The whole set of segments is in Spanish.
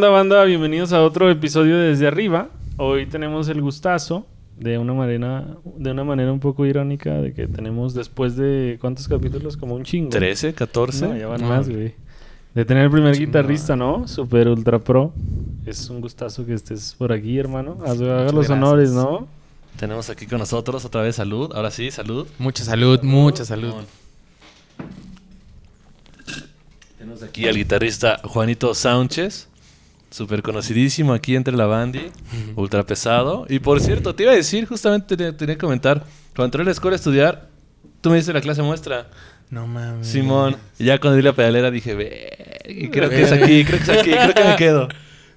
¿Qué onda, banda? Bienvenidos a otro episodio de Desde Arriba. Hoy tenemos el gustazo de una manera, de una manera un poco irónica de que tenemos después de ¿cuántos capítulos? Como un chingo. 13, 14. No, ya van No. más, güey. De tener el primer guitarrista, ¿no? Super ultra pro. Es un gustazo que estés por aquí, hermano. Haz- Haga los gracias. honores, ¿no? Tenemos aquí con nosotros otra vez salud. Ahora sí, salud. Mucha salud, mucha salud. Tenemos aquí al guitarrista Juanito Sánchez. Súper conocidísimo aquí entre la bandi. Ultra pesado. Y por cierto, te iba a decir, justamente te tenía que comentar. Cuando entré a la escuela a estudiar, tú me diste la clase muestra. No mames. Simón. Y ya cuando di la pedalera dije, ve, creo que es aquí, creo que es aquí, creo que me quedo.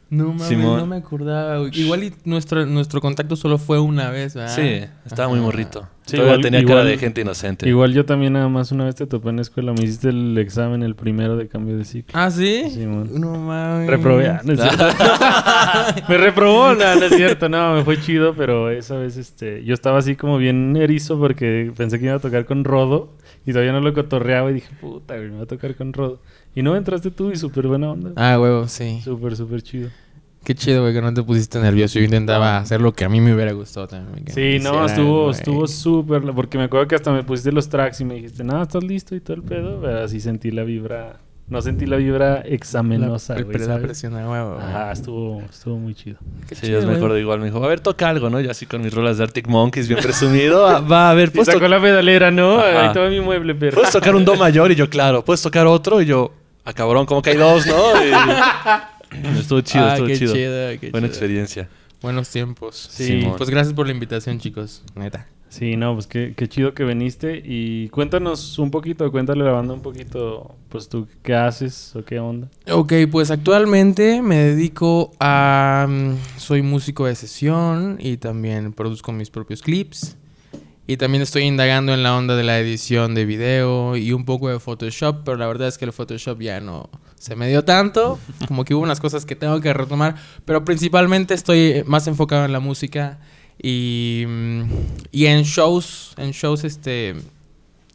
No mames, Simón. no me acordaba. güey. Igual y nuestro, nuestro contacto solo fue una vez, ¿verdad? Sí, estaba muy morrito. Sí, Todavía igual- tenía igual- cara de gente inocente. Igual yo también nada más una vez te topé en la escuela. Me hiciste el examen, el primero de cambio de ciclo. ¿Ah, sí? Simón. No mames. Reprobé. ah, no es cierto. me reprobó, no, no es cierto. No, me fue chido, pero esa vez este, yo estaba así como bien erizo porque pensé que iba a tocar con Rodo y todavía no lo cotorreaba y dije, puta, me va a tocar con Rodo. Y no entraste tú y súper buena onda. Ah, huevo, sí. Súper, súper chido. Qué chido, güey, que no te pusiste nervioso. Yo intentaba hacer lo que a mí me hubiera gustado también. Sí, no, hicieran, estuvo, estuvo súper, porque me acuerdo que hasta me pusiste los tracks y me dijiste, no, estás listo y todo el pedo. Pero así sentí la vibra, no sentí la vibra examenosa, La, güey, la ¿sabes? presión a huevo, güey. Ajá, estuvo, estuvo muy chido. Qué Sí, chido, yo me acuerdo igual. Me dijo, a ver, toca algo, ¿no? Yo así con mis rolas de Arctic Monkeys, bien presumido. Ah, Va, a ver, Y ¿puedes, sacó la pedalera, ¿no? Ajá. Ahí estaba mi mueble, perro. puedes tocar un do mayor? Y yo, claro. ¿Puedes tocar otro? Y yo, ah, cabrón, como que hay dos, ¿no? Y- estuvo chido, ah, estuvo qué chido. chido, qué Buena chido. experiencia. Buenos tiempos. Sí. Simón. Pues gracias por la invitación, chicos. Neta. Sí, no, pues qué, qué chido que viniste. Y cuéntanos un poquito, cuéntale a la banda un poquito, pues tú, ¿qué haces o qué onda? Ok, pues actualmente me dedico a... mm, soy músico de sesión y también produzco mis propios clips. Y también estoy indagando en la onda de la edición de video y un poco de Photoshop, pero la verdad es que el Photoshop ya no se me dio tanto. Como que hubo unas cosas que tengo que retomar, pero principalmente estoy más enfocado en la música y, mm, y en shows, en shows este,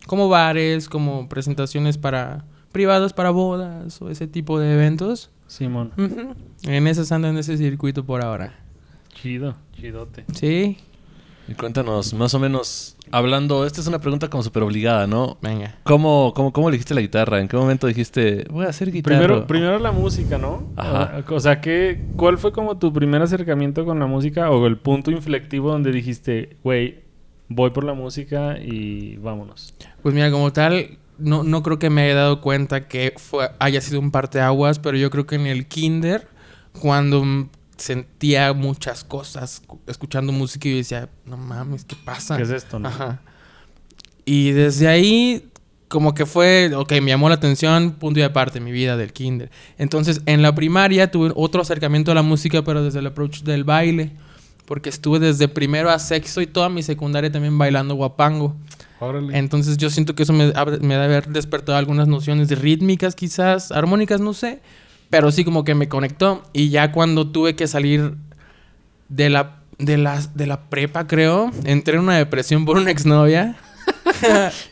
como bares, como presentaciones para privadas para bodas o ese tipo de eventos. Simón. Ujú. En esas ando en ese circuito por ahora. Chido, chidote. Sí, Y cuéntanos, más o menos, hablando, esta es una pregunta como súper obligada, ¿no? venga. ¿Cómo, cómo, ¿Cómo elegiste la guitarra? ¿En qué momento dijiste, voy a hacer guitarra? Primero, primero la música, ¿no? Ajá. O sea, ¿qué, ¿cuál fue como tu primer acercamiento con la música o el punto inflectivo donde dijiste, güey, voy por la música y vámonos? Pues mira, como tal, no, no creo que me haya dado cuenta que fue, haya sido un parteaguas, pero yo creo que en el kinder, cuando sentía muchas cosas cu- escuchando música y yo decía, no mames, ¿qué pasa? ¿Qué es esto, no? Ajá. Y desde ahí, como que fue, ok, me llamó la atención, punto y aparte, mi vida del kinder. Entonces, en la primaria tuve otro acercamiento a la música, pero desde el approach del baile. Porque estuve desde primero a sexto y toda mi secundaria también bailando guapango. Órale. Entonces yo siento que eso me, me debe haber despertado algunas nociones de rítmicas quizás, armónicas, no sé. Pero sí como que me conectó. Y ya cuando tuve que salir de la, de la, de la prepa, creo, entré en una depresión por una exnovia.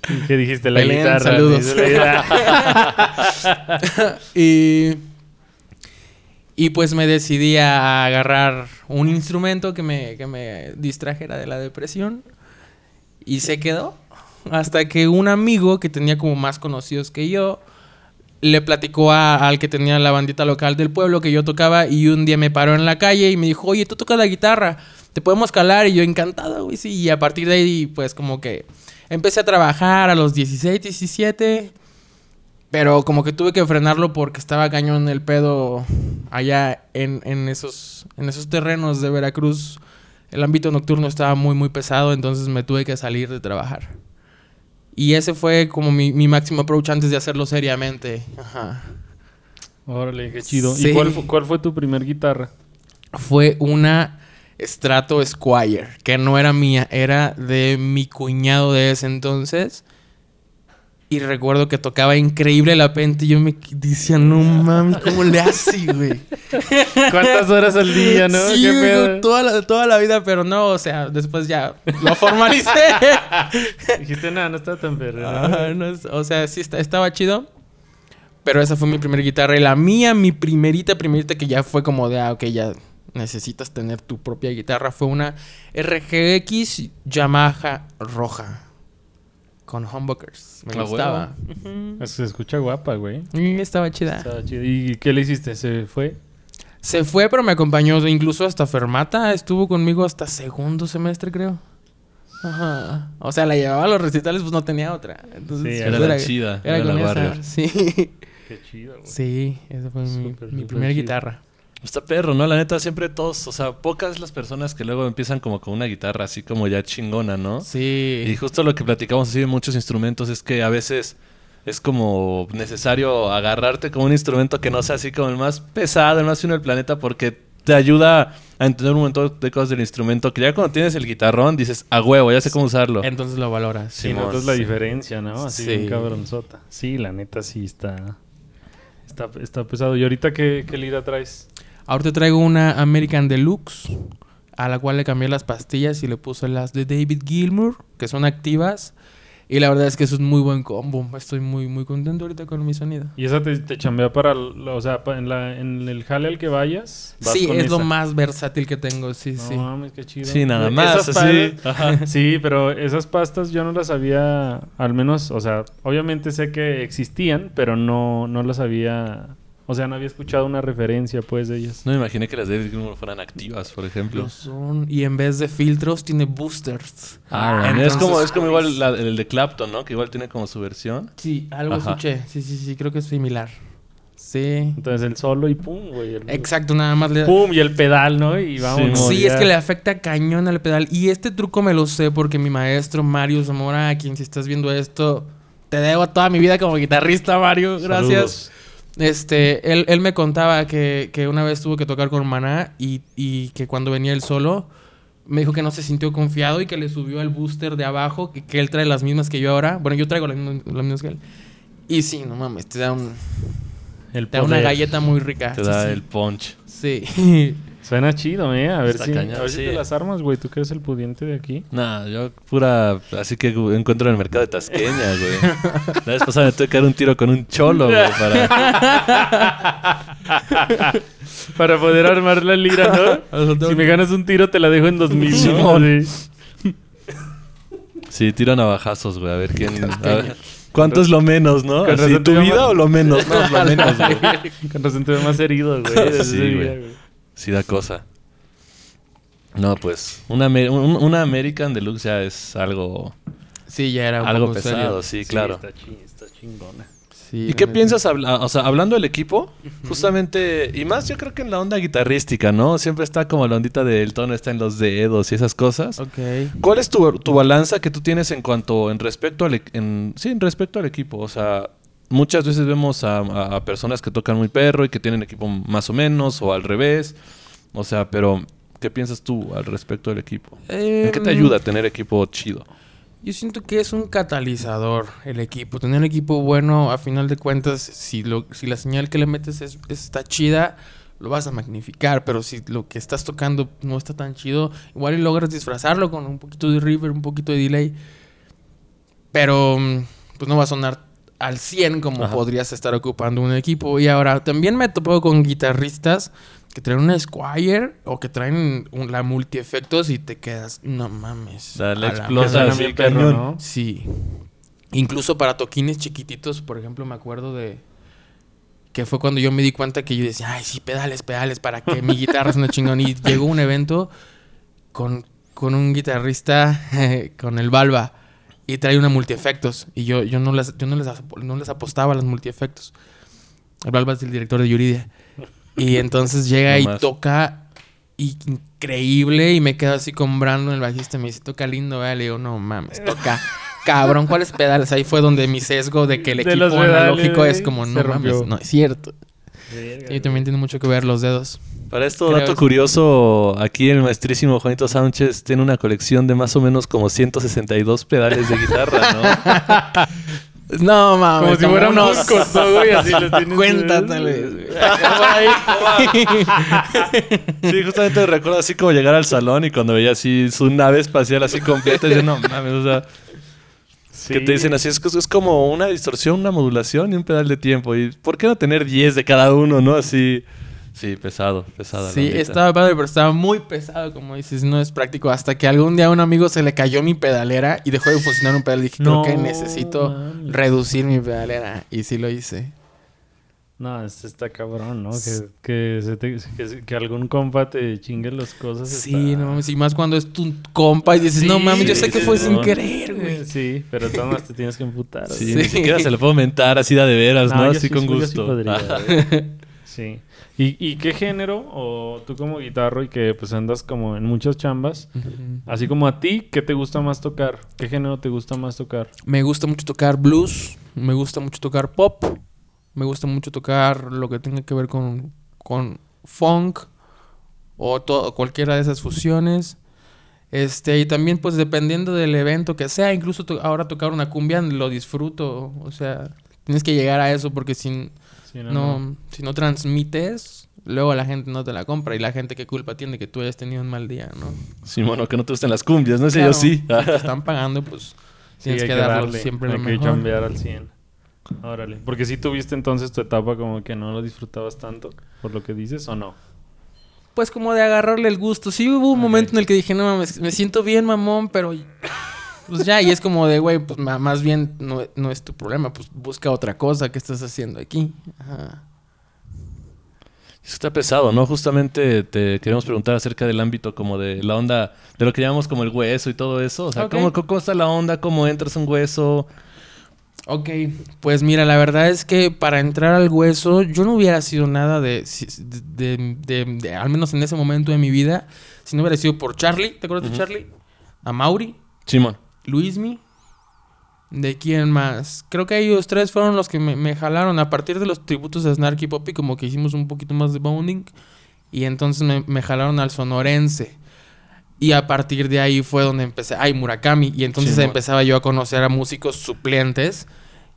¿Y ¿Qué dijiste? La Belén, guitarra. saludos. dice la guitarra. y, y pues me decidí a agarrar un instrumento que me, que me distrajera de la depresión. Y se quedó. Hasta que un amigo que tenía como más conocidos que yo le platicó a- al que tenía la bandita local del pueblo que yo tocaba y un día me paró en la calle y me dijo, oye, tú tocas la guitarra, te podemos calar y yo encantado, güey, sí. Y a partir de ahí pues como que empecé a trabajar a los 16, 17, pero como que tuve que frenarlo porque estaba cañón el pedo allá en, en esos, en esos terrenos de Veracruz. El ámbito nocturno estaba muy, muy pesado, entonces me tuve que salir de trabajar. Y ese fue como mi, mi máximo approach antes de hacerlo seriamente. Ajá. Órale, qué chido. Sí. ¿Y cuál, cuál fue tu primer guitarra? Fue una Strato Squire, que no era mía, era de mi cuñado de ese entonces. Y recuerdo que tocaba increíble la pente y yo me decía, no mames, ¿cómo le hace, güey? ¿Cuántas horas al día, no? Sí, ¿Qué pedo? toda la, toda la vida, pero no, o sea, después ya lo formalicé. Dijiste, nada, no está tan perro. ¿no?". No o sea, sí está- estaba chido. Pero esa fue mi primera guitarra. Y la mía, mi primerita, primerita, que ya fue como de, ah, ok, ya necesitas tener tu propia guitarra, fue una RGX Yamaha roja. Con humbuckers. Me Ah, gustaba. Se escucha guapa, güey. Y estaba chida. Estaba. ¿Y qué le hiciste? ¿Se fue? Se fue, pero me acompañó incluso hasta Fermata. Estuvo conmigo hasta segundo semestre, creo. Ajá. O sea, la llevaba a los recitales, pues no tenía otra. Entonces, Sí, pues, Era la chida, Era, era la. Warrior. Sí. Qué chido, güey. Sí, esa fue mi, primera chido. guitarra. Está perro, ¿no? La neta, siempre todos, o sea, pocas las personas que luego empiezan como con una guitarra así como ya chingona, ¿no? Sí. Y justo lo que platicamos así de muchos instrumentos es que a veces es como necesario agarrarte como un instrumento que no sea así como el más pesado, el más fino del planeta, porque te ayuda a entender un montón de cosas del instrumento que ya cuando tienes el guitarrón dices, a huevo, ya sé cómo usarlo. Entonces lo valoras. Sí, notas la sí. diferencia, ¿no? Así Sí. bien cabronzota. Sí, la neta sí está... Está, está pesado. ¿Y ahorita qué, qué lira traes? Ahorita traigo una American Deluxe, a la cual le cambié las pastillas y le puse las de David Gilmour, que son activas. Y la verdad es que es un muy buen combo. Estoy muy, muy contento ahorita con mi sonido. ¿Y esa te, te chambea para... el- O sea, en, la, en el jale al que vayas? vas Sí, con es lo esa? más versátil que tengo, sí, No sí. mames, qué chido. Sí, nada más, así. Ajá. Sí, pero esas pastas yo no las había, al menos, o sea, obviamente sé que existían, pero no, no las había, o sea, no había escuchado una referencia, pues, de ellas. No me imaginé que las de David Gilmour fueran activas, por ejemplo. Lo son. Y en vez de filtros, tiene boosters. Ah, es entonces, como, es como igual la- el de Clapton, ¿no? Que igual tiene como su versión. Sí, algo Ajá. escuché. Sí, sí, sí, creo que es similar. Sí. Entonces el solo y pum, güey. el- Exacto, nada más le... Pum, y el pedal, ¿no? Y vamos. Sí, es que le afecta cañón al pedal. Y este truco me lo sé porque mi maestro Mario Zamora, a quien si estás viendo esto, te debo toda mi vida como guitarrista, Mario. Gracias. Este, él, él me contaba que, que una vez tuvo que tocar con Maná y, y que cuando venía el solo, me dijo que no se sintió confiado y que le subió el booster de abajo, que, que él trae las mismas que yo ahora. Bueno, yo traigo las mismas, las mismas que él. Y sí, no mames, te da, un, El te da una galleta muy rica. Te Sí, da sí. el punch. Sí. Suena chido, ¿eh? A ver Está si, cañón, a ver si sí. te las armas, güey. Tú que eres el pudiente de aquí. Nah, yo pura... Así que encuentro en el mercado de Tasqueña, güey. La vez pasada me tuve que dar un tiro con un cholo, güey, para... Para poder armar la lira, ¿no? si me ganas un tiro, te la dejo en 2000, ¿no? Simón. Sí. Tiro navajazos, güey. A ver quién... a ver, ¿Cuánto es lo menos, no? Así, ¿Tu vida o lo menos? No, lo menos, güey. Con razón te veo más herido, güey. Sí, güey. Sí da cosa. No, pues... Una, un- una American Deluxe ya es algo... Sí, ya era un Algo poco pesado, serio. sí, claro. Está, chi- está chingona. Sí, ¿Y qué piensas, habla- o sea, hablando del equipo? Justamente, y más yo creo que en la onda guitarrística, ¿no? Siempre está como la ondita del tono está en los dedos y esas cosas. Ok. ¿Cuál es tu, tu balanza que tú tienes en cuanto, en respecto al, e- en, sí, en respecto al equipo? O sea, muchas veces vemos a, personas que tocan muy perro y que tienen equipo más o menos, o al revés. O sea, pero, ¿qué piensas tú al respecto del equipo? ¿En qué te Em, ayuda a tener equipo chido? Yo siento que es un catalizador el equipo. Tener un equipo bueno, a final de cuentas, si, lo, si la señal que le metes es, está chida, lo vas a magnificar. Pero si lo que estás tocando no está tan chido, igual y logras disfrazarlo con un poquito de reverb, un poquito de delay. Pero mm, pues no va a sonar al 100 como Ajá. podrías estar ocupando un equipo. Y ahora también me he topado con guitarristas que traen una Squire o que traen un- la multi-efectos y te quedas, no mames. Dale, a la explota madre". Suena así, perro. ¿no? Sí. Incluso para toquines chiquititos, por ejemplo, me acuerdo de que fue cuando yo me di cuenta que yo decía, ay, sí, pedales, pedales, para que mi guitarra suene chingón. Y llegó un evento con, con un guitarrista, con el Balba, y trae una multiefectos. Y yo, yo, no, las, yo no, les, no les apostaba a los multiefectos. El Balba es el director de Yuridia. Y entonces llega No y más. toca y- increíble y me quedo así con Brandon, el bajista, me dice, toca lindo, ¿verdad? Le digo, no mames, toca cabrón, ¿cuáles pedales? Ahí fue donde mi sesgo de que el De equipo pedales, analógico es como, no mames, no es cierto. Verga, Y también tiene mucho que ver los dedos. Para esto, Creo dato curioso, aquí el maestrísimo Juanito Sánchez tiene una colección de más o menos como 162 pedales de guitarra, ¿no? No mames, Como si fuera un unos costo, güey, así los tienes. 50 tal vez. güey. Sí, justamente recuerdo así como llegar al salón y cuando veía así su nave espacial así completa, y decía, no mames, o sea, Que te dicen así, es como una distorsión, una modulación y un pedal de tiempo. ¿Y por qué no tener 10 de cada uno, no? Así... Sí, pesado, pesado. Sí, estaba padre, pero estaba muy pesado, como dices, no es práctico. Hasta que algún día a un amigo se le cayó mi pedalera y dejó de funcionar un pedal. Dije, creo que necesito reducir mi pedalera. Y sí lo hice. No, este está cabrón, ¿no? Que, que, algún compa te chingue las cosas. Sí, no mames. Y más cuando es tu compa y dices, no mames, yo sé que fue sin querer, güey. Sí, pero tú más te tienes que emputar. Sí, ni siquiera se lo puedo mentar así de, de veras, ¿no? Así con gusto. Sí, ¿Y, qué género, o tú como guitarro y que pues andas como en muchas chambas, así como a ti, ¿qué te gusta más tocar? ¿Qué género te gusta más tocar? Me gusta mucho tocar blues, me gusta mucho tocar pop, me gusta mucho tocar lo que tenga que ver con, con funk o todo, cualquiera de esas fusiones. Este, y también pues dependiendo del evento que sea, incluso ahora tocar una cumbia lo disfruto, o sea, tienes que llegar a eso porque sin no, si no transmites, luego la gente no te la compra y la gente qué culpa tiene que tú hayas tenido un mal día, ¿no? Sí, bueno, que no te gusten las cumbias, no sé yo sí. Si te están pagando, pues tienes que, darlo siempre lo mejor. Hay que al 100. Órale. Porque si tuviste entonces tu etapa como que no lo disfrutabas tanto, por lo que dices, ¿o no? Pues como de agarrarle el gusto. Sí hubo un momento en el que dije, no mames, me siento bien, mamón, pero pues ya, y es como de, güey, pues más bien no, no, es tu problema, pues busca otra cosa que estás haciendo aquí. Ajá. Eso está pesado, ¿no? Justamente te queremos preguntar acerca del ámbito como de la onda, de lo que llamamos como el hueso y todo eso. O sea, ¿cómo, ¿cómo, está la onda? ¿Cómo entras a un hueso? Ok, pues mira, la verdad es que para entrar al hueso yo no hubiera sido nada de, de, de, al menos en ese momento de mi vida, si no hubiera sido por Charlie, ¿te acuerdas de Charlie? A Mauri. Simón. Luismi. ¿De quién más? Creo que ellos tres fueron los que me, jalaron. A partir de los tributos de Snarky Poppy, como que hicimos un poquito más de bounding. Y entonces me, jalaron al sonorense. Y a partir de ahí fue donde empecé. Ay, Murakami. Y entonces empezaba yo a conocer a músicos suplentes.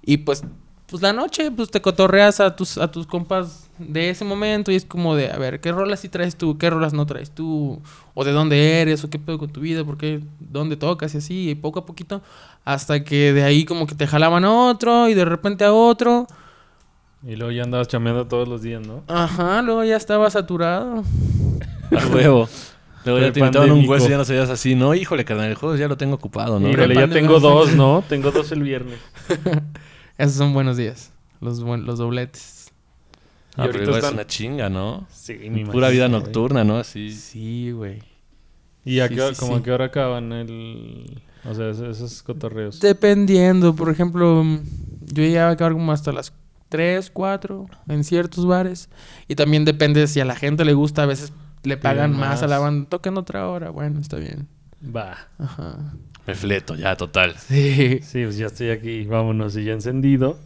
Y pues pues la noche, pues te cotorreas a tus, a tus compas de ese momento y es como de, a ver, ¿qué rolas sí traes tú? ¿Qué rolas no traes tú? ¿O de dónde eres? ¿O qué pedo con tu vida? ¿Por qué? ¿Dónde tocas? Y así, y poco a poquito, hasta que de ahí como que te jalaban a otro y de repente a otro. Y luego ya andabas chameando todos los días, ¿no? Ajá, luego ya estaba saturado. A huevo. Luego ya te invitaban un hueso y ya no sabías así, ¿no? Híjole, carnal, el juego ya lo tengo ocupado, ¿no? Híjole, ya tengo dos, ¿no? Tengo dos el viernes. Esos son buenos días. Los, los dobletes. Ah, pero igual es una chinga, ¿no? Sí, mi Pura vida nocturna, ¿no? Así. Sí, güey. ¿Y a qué, como a qué hora acaban el... O sea, esos, cotorreos? Dependiendo. Por ejemplo, yo llegaba a acabar como hasta las 3, 4 en ciertos bares. Y también depende si a la gente le gusta. A veces le pagan más. a la banda. Toquen otra hora. Bueno, está bien. Va. Ajá. Me fleto, ya, total. Sí. Sí, pues ya estoy aquí, vámonos, y ya encendido.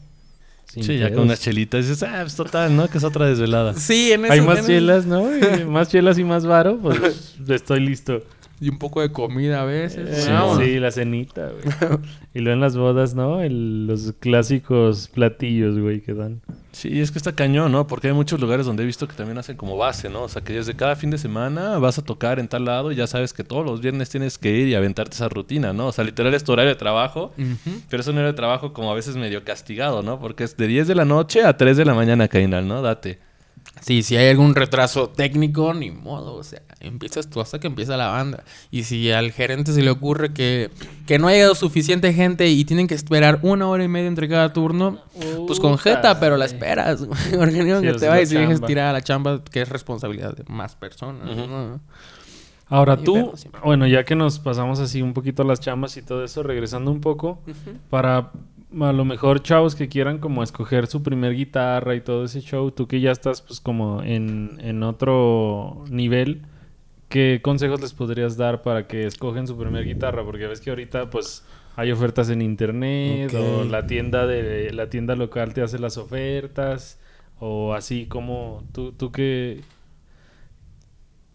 Sí, ya con unas chelitas dices, ah, pues total, ¿no? Que es otra desvelada. Sí, en eso, Hay más chelas, ¿no? más chelas y más varo, pues estoy listo. Y un poco de comida a veces. sí, la cenita, güey. y luego en las bodas, ¿no? los clásicos platillos, güey, que dan. Sí, es que está cañón, ¿no? Porque hay muchos lugares donde he visto que también hacen como base, ¿no? O sea, que desde cada fin de semana vas a tocar en tal lado y ya sabes que todos los viernes tienes que ir y aventarte esa rutina, ¿no? O sea, literal es tu horario de trabajo, pero es un horario de trabajo como a veces medio castigado, ¿no? Porque es de 10 de la noche a 3 de la mañana, Kainal, ¿no? Date. Sí, si hay algún retraso técnico, ni modo, o sea, empiezas tú hasta que empieza la banda. Y si al gerente se le ocurre que, que no ha llegado suficiente gente y tienen que esperar una hora y media entre cada turno, pues con jeta, pero la esperas. Porque que te vayas y dejes tirar a la chamba, que es responsabilidad de más personas. Ahora tú, bueno, ya que nos pasamos así un poquito las chambas y todo eso, regresando un poco, para a lo mejor chavos que quieran como escoger su primer guitarra y todo ese show, tú que ya estás pues como en, en otro nivel, ¿qué consejos les podrías dar para que escogen su primer guitarra? Porque ves que ahorita pues hay ofertas en internet o la tienda de la tienda local te hace las ofertas o así como tú tú qué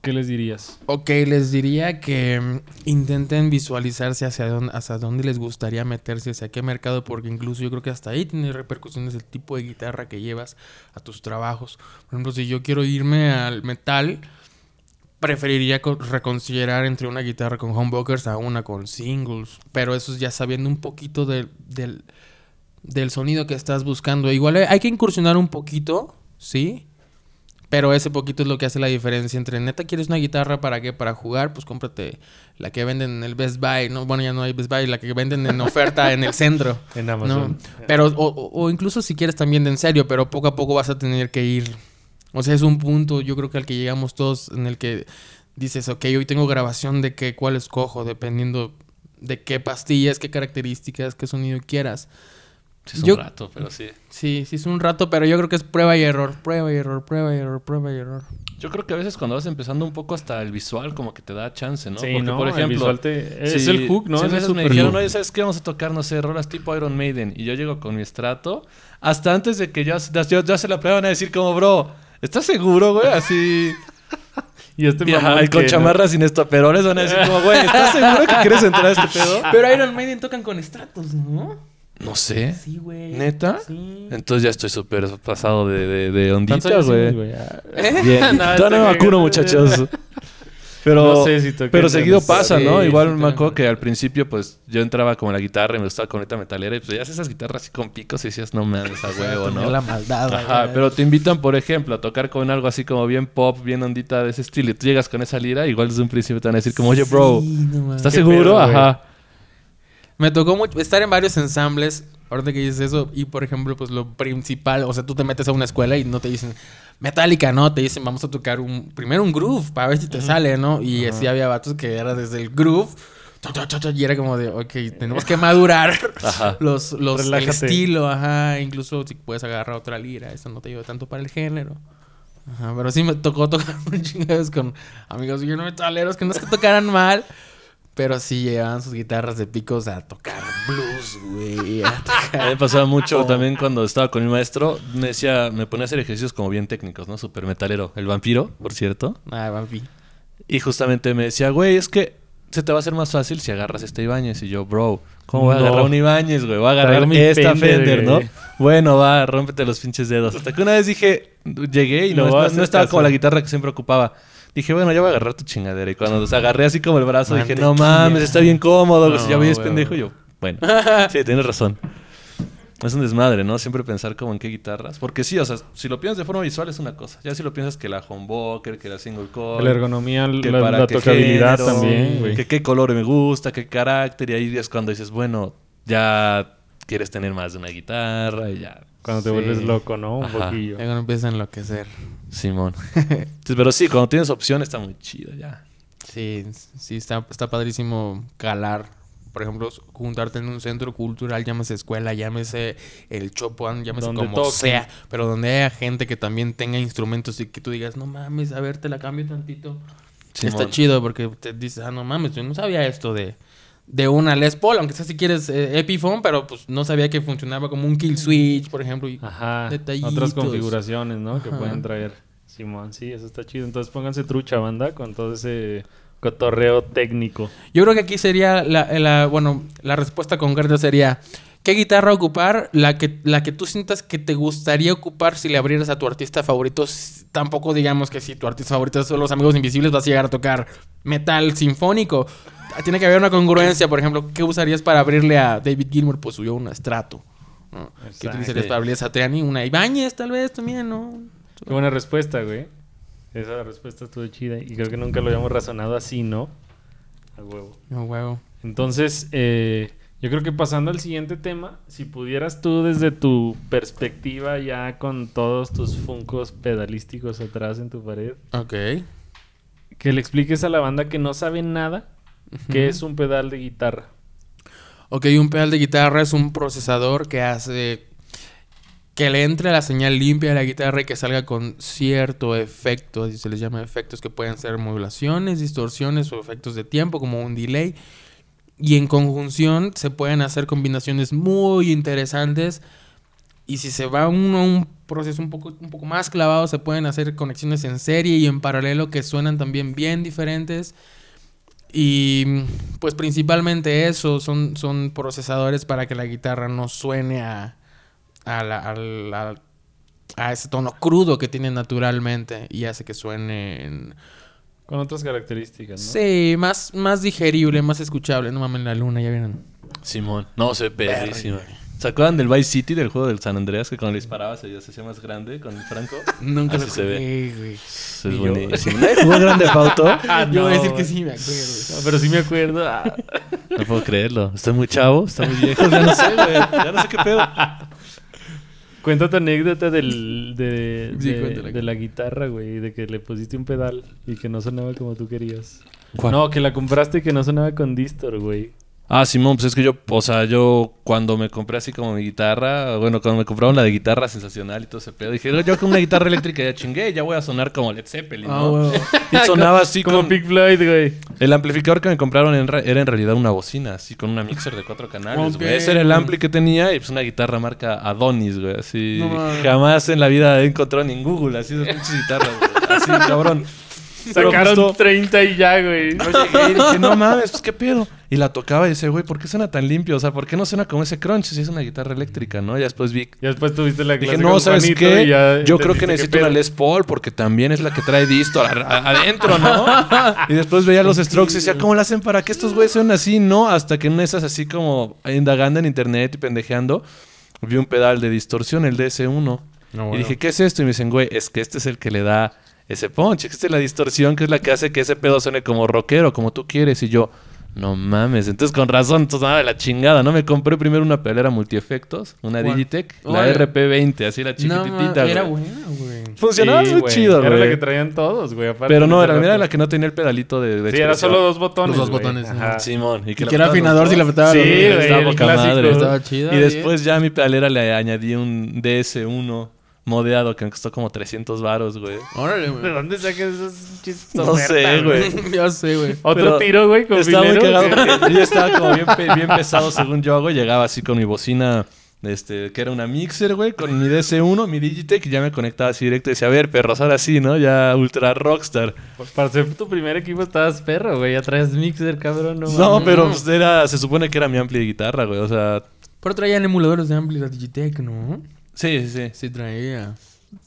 ¿Qué les dirías? Ok, les diría que mm, intenten visualizarse hacia dónde, hacia dónde les gustaría meterse, hacia qué mercado, porque incluso yo creo que hasta ahí tiene repercusiones el tipo de guitarra que llevas a tus trabajos. Por ejemplo, si yo quiero irme al metal, preferiría co- reconsiderar entre una guitarra con humbuckers a una con singles. Pero eso es ya sabiendo un poquito del, del, sonido que estás buscando. Igual hay que incursionar un poquito, ¿sí? Pero ese poquito es lo que hace la diferencia entre neta quieres una guitarra para qué, para jugar, pues cómprate la que venden en el Best Buy, no, bueno ya no hay Best Buy, la que venden en oferta en el centro. En Amazon. No, pero, o, o- o incluso si quieres también de en serio, pero poco a poco vas a tener que ir. O sea, es un punto, yo creo que al que llegamos todos, en el que dices, ok, hoy tengo grabación de qué, cuál escojo, dependiendo de qué pastillas, qué características, qué sonido quieras. Sí, es un Yo- rato, pero sí. Sí, sí es un rato, pero yo creo que es prueba y error, prueba y error, prueba y error, prueba y error. Yo creo que a veces cuando vas empezando un poco hasta el visual como que te da chance, ¿no? Sí, Porque, no, por el ejemplo... visual te- es si- el hook, ¿no? si Es a el veces me dijeron, oye, ¿sabes qué? Vamos a tocar, no sé, rolas tipo Iron Maiden. Y yo llego con mi estrato. Hasta antes de que ya, ya, ya se la prueban a decir como, bro, ¿estás seguro, güey? Así... Y este Y, ajá, mamón y con que, ¿no? chamarras sin estoperoles van a decir como, güey, ¿estás seguro que quieres entrar a este pedo? Pero Iron Maiden tocan con estratos, ¿no? No sé. Sí, güey. ¿Neta? Sí. Entonces ya estoy súper pasado de, de, de ¿Cuántos ondita, años tienes, güey. Bien. No, Todavía no me vacuno, muchachos. Pero, No sé si toqué pero seguido pasa, ¿no? Sí, Igual sí, me acuerdo que al principio, pues, yo entraba como en la guitarra y me gustaba con esta metalera y pues ya esas guitarras así con picos y decías, no mames, a huevo, ¿no? la maldad. Ajá, pero te invitan, por ejemplo, a tocar con algo así como bien pop, bien ondita de ese estilo y tú llegas con esa lira, igual desde un principio te van a decir como, oye, bro, Sí, no. ¿estás ¿Qué seguro? pedo? Ajá. Me tocó mucho estar en varios ensambles, ahorita que dices eso, y por ejemplo, pues lo principal, o sea, tú te metes a una escuela y no te dicen Metallica, no, te dicen vamos a tocar un primero un groove para ver si te sale, ¿no? Y así había vatos que era desde el groove y era como de, ok, tenemos que madurar Ajá. los, los el estilo, ajá, incluso si puedes agarrar otra lira, eso no te ayuda tanto para el género. Ajá, pero sí me tocó tocar un veces con amigos bien metaleros que no es que tocaran mal, pero sí llevaban sus guitarras de picos a tocar blues, güey. a A mí tocar- me pasaba mucho también cuando estaba con mi maestro. Me decía, me ponía a hacer ejercicios como bien técnicos, ¿no? Súper metalero. El vampiro, por cierto. Ah, papi. Y justamente me decía, güey, es que se te va a hacer más fácil si agarras este Ibáñez. Y yo, bro, ¿cómo voy a No. agarrar un Ibáñez, güey? Voy a agarrar mi esta Fender, Fender, ¿no? Bueno, va, rómpete los pinches dedos. Hasta que una vez dije, llegué y no, estaba caso. como la guitarra que siempre ocupaba. Dije, bueno, ya voy a agarrar tu chingadera. Y cuando los agarré así como el brazo, dije, no mames, está bien cómodo. No, si ya güey. pendejo, yo, bueno. Sí, tienes razón. Es un desmadre, ¿no? Siempre pensar como en qué guitarras. Porque sí, o sea, si lo piensas de forma visual es una cosa. Ya si lo piensas que la humbucker, que la single coil. La ergonomía, que la, para la qué tocabilidad género, también, güey. Que qué color me gusta, qué carácter. Y ahí es cuando dices, bueno, ya quieres tener más de una guitarra y ya. Cuando te Sí. vuelves loco, ¿no? Un Ajá. poquillo. Luego empieza a enloquecer. Simón. Pero sí, cuando tienes opción está muy chido ya. Sí, sí, está, está padrísimo calar. Por ejemplo, juntarte en un centro cultural, llámese escuela, llámese el Chopan, llámese Donde como toquen. sea, pero donde haya gente que también tenga instrumentos y que tú digas, no mames, a ver, te la cambio tantito. Está Simón. chido porque te dices, ah, no mames, yo no sabía esto de, de una Les Paul, aunque sea si quieres eh, Epiphone, pero pues no sabía que funcionaba como un kill switch, por ejemplo. y- Ajá. Detallitos. Otras configuraciones, ¿no? Que pueden traer. Simón, sí, eso está chido. Entonces pónganse trucha, banda, con todo ese cotorreo técnico. Yo creo que aquí sería la, la- bueno, la respuesta concreta sería ¿qué guitarra ocupar? La que, la que tú sientas que te gustaría ocupar si le abrieras a tu artista favorito. Tampoco digamos que si tu artista favorito son los amigos invisibles vas a llegar a tocar metal sinfónico. Tiene que haber una congruencia, por ejemplo, ¿qué usarías para abrirle a David Gilmour? Pues subió un estrato. ¿no? ¿Qué utilizarías para abrirle a Satriani? Una Ibáñez, tal vez también, ¿no? Qué buena respuesta, güey. Esa respuesta estuvo chida y creo que nunca lo habíamos razonado así, ¿no? A huevo. No, huevo. Entonces, eh, yo creo que pasando al siguiente tema, si pudieras tú desde tu perspectiva ya con todos tus funcos pedalísticos atrás en tu pared, Ok. que le expliques a la banda que no sabe nada qué es un pedal de guitarra. Ok, un pedal de guitarra es un procesador que hace que le entre la señal limpia a la guitarra y que salga con cierto efecto, así se les llama efectos que pueden ser modulaciones, distorsiones o efectos de tiempo como un delay. Y en conjunción se pueden hacer combinaciones muy interesantes. Y si se va uno a un proceso un poco, un poco más clavado, se pueden hacer conexiones en serie y en paralelo que suenan también bien diferentes. Y pues principalmente eso, son, son procesadores para que la guitarra no suene a, a, la- a la- a ese tono crudo que tiene naturalmente y hace que suenen Con otras características, ¿no? Sí, más, más digerible, más escuchable. No mames, la luna, ya vieron. Simón. No, se ve perrísimo. ¿Se acuerdan del Vice City, del juego del San Andreas? Que cuando le disparabas se se hacía más grande con el franco. Nunca Así lo se ve. jugué, güey. Es buenísimo. ¿Nadie jugó Grande Auto? Ah, Yo voy a decir que sí, me acuerdo. No, pero sí me acuerdo. Ah. No puedo creerlo. Estoy muy chavo, estoy muy viejo. Ya no sé, güey. Ya no sé qué pedo. Cuenta tu anécdota del, de, Sí, de- cuéntala. de la guitarra, güey. De que le pusiste un pedal y que no sonaba como tú querías. ¿Cuál? No, que la compraste y que no sonaba con distor, güey. Ah, Simón, pues es que yo, o sea, yo cuando me compré así como mi guitarra, bueno, cuando me compraron la de guitarra sensacional y todo ese pedo, dije, yo con una guitarra eléctrica ya chingué, ya voy a sonar como Led Zeppelin, Ah, ¿no? Y sonaba así Como con... Pink Floyd, güey. El amplificador que me compraron en era en realidad una bocina, así con una mixer de cuatro canales, güey. Ese era el ampli que tenía y pues una guitarra marca Adonis, güey. Así No jamás en la vida he encontrado ni en Google así esas pinches guitarras, güey. Así, cabrón. Sacaron justo- 30 y ya, güey. y dije, no mames, pues qué pedo. Y la tocaba y dice, güey, ¿por qué suena tan limpio? O sea, ¿por qué no suena como ese crunch si es una guitarra eléctrica, no? Y después vi. Y después tuviste la clase Dije, no, con ¿sabes Juanito qué? y ya Yo creo que necesito una. Les Paul porque también es la que trae a- adentro, ¿no? y después veía los Strokes y decía, ¿cómo lo hacen para que estos güeyes suenen así? No, hasta que en esas así como indagando en internet y pendejeando, vi un pedal de distorsión, el DS1. No, Y dije, ¿qué es esto? Y me dicen, güey, es que este es el que le da ese punch. Esta es la distorsión que es la que hace que ese pedo suene como rockero, como tú quieres. Y yo, no mames. Entonces, con razón, sonaba de la chingada, ¿no? Me compré primero una pedalera multiefectos, una ¿Cuál? Digitech, la Órale. RP20, así la No, chiquitita, mames, era güey. buena, güey. Funcionaba Sí, muy güey. chido, Era la güey. que traían todos, güey. aparte Pero no, era, era la que no tenía el pedalito de, de Sí, era solo dos botones. Los dos güey. botones, Ajá. Simón. Y, Y que la era afinador los si le apretaba Sí, los dedos. güey, Estaba el clásico. madre. Estaba chida, Y después ya a mi pedalera le añadí un DS1 modeado que me costó como 300 varos, güey. Órale, ¿De güey. dónde sacas esos chistes? No sé, güey. ya sé, güey. Otro Pero tiro, güey, con Estaba muy cagado yo estaba como bien, pe- bien pesado según yo hago. Llegaba así con mi bocina, este, que era una mixer, güey, con mi DS1, mi Digitech, y ya me conectaba así directo y decía, a ver, perros, ahora sí, ¿no? Ya ultra rockstar. Pues Para ser tu primer equipo estabas perro, güey. Ya traes mixer, cabrón. No, No, pero pues, era, se supone que era mi ampli de guitarra, güey. O sea, Pero traían emuladores de Ampli la Digitech, ¿no? Sí, sí, sí. Sí, traía.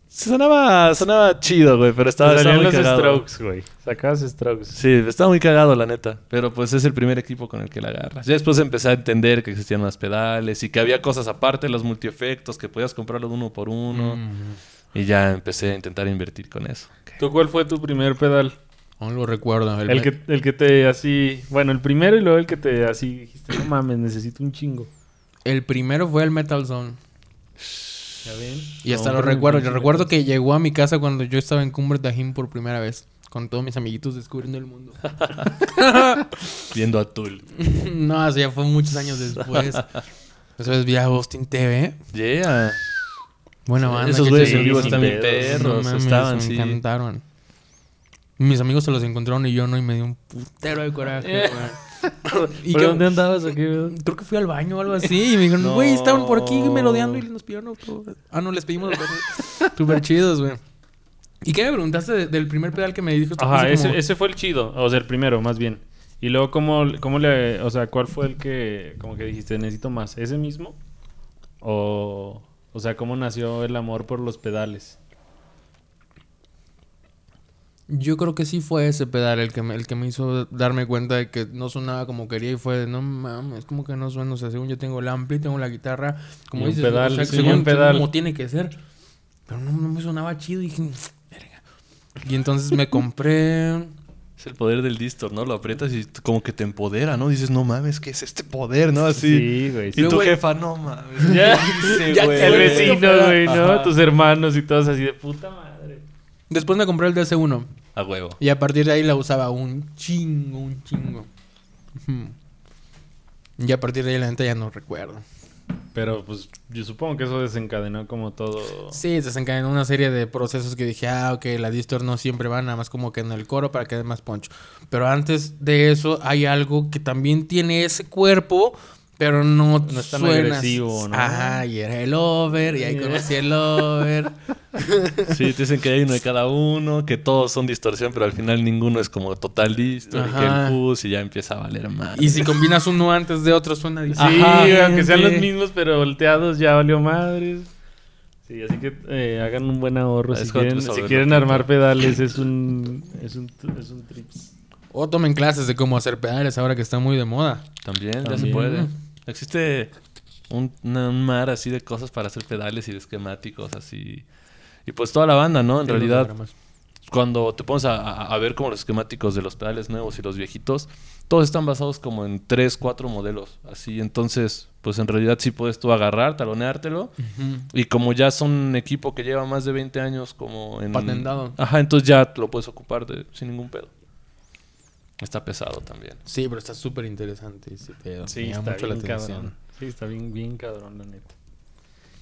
Sonaba, sonaba chido, güey, pero estaba, estaba muy los cagado. strokes, güey. Sacabas strokes. Sí, estaba muy cagado, la neta. Pero pues es el primer equipo con el que la agarras. Ya después empecé a entender que existían más pedales y que había cosas aparte, los multiefectos, que podías comprarlo de uno por uno. Mm. Y ya empecé a intentar invertir con eso. ¿Tú cuál fue tu primer pedal? No lo recuerdo. El, El que, el que te así... Bueno, el primero y luego el que te así dijiste, no mames, necesito un chingo. el primero fue el Metal Zone. ¿Ya ven? Y hasta No, lo recuerdo. Yo recuerdo que llegó a mi casa cuando yo estaba en Cumbre Tajín por primera vez. Con todos mis amiguitos descubriendo el mundo. Viendo a Tool. no, eso ya fue muchos años después. Eso es vía Austin TV. Yeah. Buena Sí, banda. esos güeyes en vivo están bien perros. No mames, estaban, me sí. encantaron. Mis amigos se los encontraron y yo no, y me dio un putero de coraje, güey. y ¿Por que- dónde andabas güey? Creo que fui al baño o algo así. Y me dijeron, No. güey, estaban por aquí melodeando y nos pidieron autógrafos. Ah, no, les pedimos autógrafos. Súper chidos, güey. ¿Y qué me preguntaste de- del primer pedal que me dijo? Ajá, ese, como- ese fue el chido. O sea, el primero, más bien. Y luego, ¿cómo, ¿cómo le... O sea, ¿cuál fue el que... Como que dijiste, necesito más? ¿Ese mismo? O... O sea, ¿cómo nació el amor por los pedales? Yo creo que sí fue ese pedal el que, me, el que me hizo darme cuenta de que no sonaba como quería y fue de, no mames, como que no suena. O sea, según yo tengo el ampli, tengo la guitarra, como Y un dices, pedal, o sea, sí, según, un pedal. como tiene que ser. Pero no, no me sonaba chido y dije, verga. Y entonces me compré... Es el poder del distor, ¿no? Lo aprietas y como que te empodera, ¿no? Dices, no mames, ¿qué es este poder, no? Así. Sí, güey. Y sí. tu güey- jefa, no mames. Ya, Sí, ya güey. el vecino, güey, ¿no? Ajá. Tus hermanos y todos así de puta madre. Después me compré el DS1 A huevo. y a partir de ahí la usaba un chingo, un chingo. Y a partir de ahí la neta ya no recuerdo. Pero, pues, yo supongo que eso desencadenó como todo... Sí, desencadenó una serie de procesos que dije, ah, ok, la distor no siempre va nada más como que en el coro para que dé más poncho. Pero antes de eso hay algo que también tiene ese cuerpo, pero no, No es tan suena agresivo, ¿no? Ajá, y era el over, y ahí conocí el over. Sí, te dicen que hay uno de cada uno, que todos son distorsión, pero al final ninguno es como total distor. Y que Ajá. el fuzz y ya empieza a valer más. y si combinas uno antes de otro suena Sí, distinto. güey, aunque sean los mismos, pero volteados ya valió madres. Sí, así que eh, hagan un buen ahorro. Si quieren, si quieren armar pedales, es un, es un, es un trips. O tomen clases de cómo hacer pedales ahora que está muy de moda. También, ya se También. puede. Existe un, mar así de cosas para hacer pedales y de esquemáticos así. Y pues toda la banda, ¿no? En Sí, realidad, cuando te pones a, ver como los esquemáticos de los pedales nuevos y los viejitos, todos están basados como en tres, cuatro modelos. Así, entonces, pues en realidad sí puedes tú agarrar, taloneártelo. Y como ya son un equipo que lleva más de 20 años como en... Patentado. Ajá, entonces ya lo puedes ocupar de- sin ningún pedo. Está pesado también. Sí, pero está súper interesante ese pedo. Sí, Me está mucho la bien atención. cabrón. Sí, está bien, bien cabrón, la neta.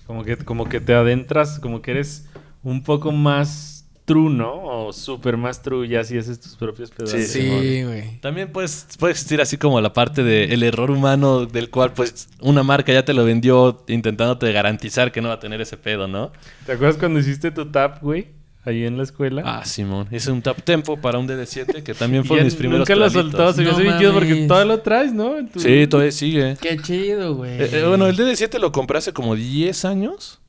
Como que, como que te adentras, como que eres un poco más true, ¿no? O súper más true ya si haces tus propios pedales. Sí, Sí, güey. También pues, puede existir así como la parte del error humano del cual pues una marca ya te lo vendió intentándote garantizar que no va a tener ese pedo, ¿no? ¿Te acuerdas cuando hiciste tu tap, güey? Ahí en la escuela. Ah, Simón. Hice un tap tempo para un DD7 que también ya mis primeros Nunca lo soltó, se me No hace bien chido porque todo lo traes, ¿no? En tu- Sí, todavía sigue. Qué chido, güey. Eh, eh, bueno, el DD7 lo compré hace como 10 años.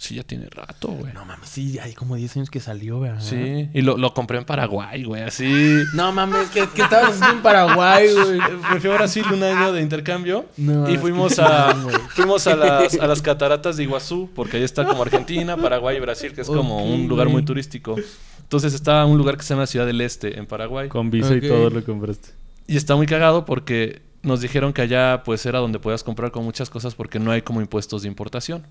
Sí, ya tiene rato, güey. No mames, sí, hay como 10 años que salió, ¿verdad? Sí, y lo, lo compré en Paraguay, güey, así. No mames, que, que estabas haciendo en Paraguay, güey. Me fui a Brasil un año de intercambio No, y es fuimos que a güey. fuimos a las, a las cataratas de Iguazú, porque ahí está como Argentina, Paraguay y Brasil, que es como un lugar muy güey. turístico. Entonces está un lugar que se llama Ciudad del Este, en Paraguay. Con visa y todo lo compraste. Y está muy cagado porque nos dijeron que allá pues era donde podías comprar con muchas cosas porque no hay como impuestos de importación.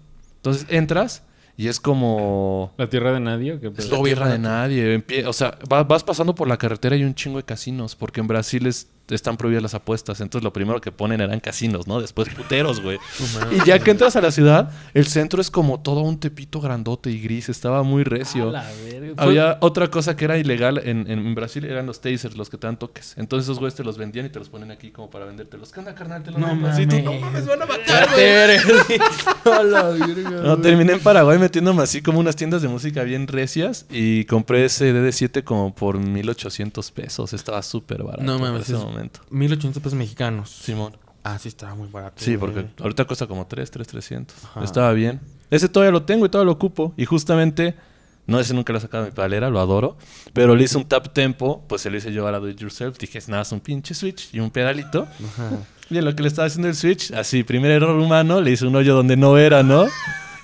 Entonces entras y es como... ¿La tierra de nadie Es la tierra de nadie. O sea, va- vas pasando por la carretera y hay un chingo de casinos, porque en Brasil es- están prohibidas las apuestas. Entonces lo primero que ponen eran casinos, ¿no? Después puteros, güey. Y ya que entras a la ciudad, el centro es como todo un tepito grandote y gris. Estaba muy recio. A la verga. Había otra cosa que era ilegal en, en Brasil, eran los tasers, los que te dan toques. Entonces esos güeyes te los vendían y te los ponen aquí como para vendértelos. ¿Qué onda, carnal? Te los No. Así tú, mames. no mames, me van a matar, No, terminé en Paraguay metiéndome así como unas tiendas de música bien recias y compré ese DD7 como por 1800 pesos. Estaba súper barato No mames, momento. 1800 pesos mexicanos. Simón. Ah, sí, estaba muy barato. Sí, porque ahorita cuesta como 3, 3, 300. Ajá. Estaba bien. Ese todavía lo tengo y todavía lo ocupo. Y justamente, no ese nunca lo he sacado de mi palera, lo adoro. Pero le hice un tap tempo, pues se lo hice yo a la do it yourself. Dije, es nada, es un pinche switch y un pedalito. Ajá. Y en lo que le estaba haciendo el switch, así, primer error humano, le hice un hoyo donde no era, ¿no?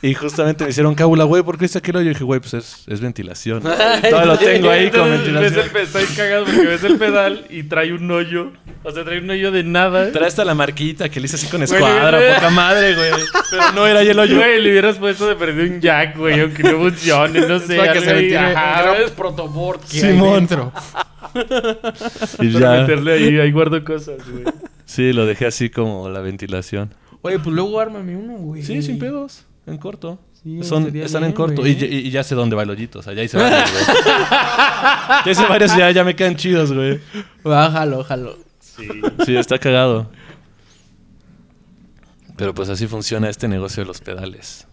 Y justamente me hicieron cábula, güey, ¿por qué hice aquel hoyo? Y dije, güey, pues es, es ventilación. Todo lo tengo ahí con Entonces, ves ventilación. el cagado porque ves el pedal y trae un hoyo. O sea, trae un hoyo de nada. Trae hasta la marquita que le hice así con escuadra, güey. poca madre, güey. Pero no era ahí el hoyo. Güey, le hubieras puesto de perder un jack, güey, aunque no funcione, no sé. Para que se metiera ¿ves? protoboard que Simón. Y Para ya. meterle ahí, ahí guardo cosas, güey. Sí, lo dejé así como la ventilación. Oye, pues luego ármame uno, güey. Sí, sin pedos. En corto. Sí, Son, están en corto. Y, ya- y- y ya sé dónde va el hoyito. O sea, ya hice varios, güey. ya hice varios y ya, ya me quedan chidos, güey. Bájalo, bájalo. Sí. Sí, está cagado. Pero pues así funciona este negocio de los pedales.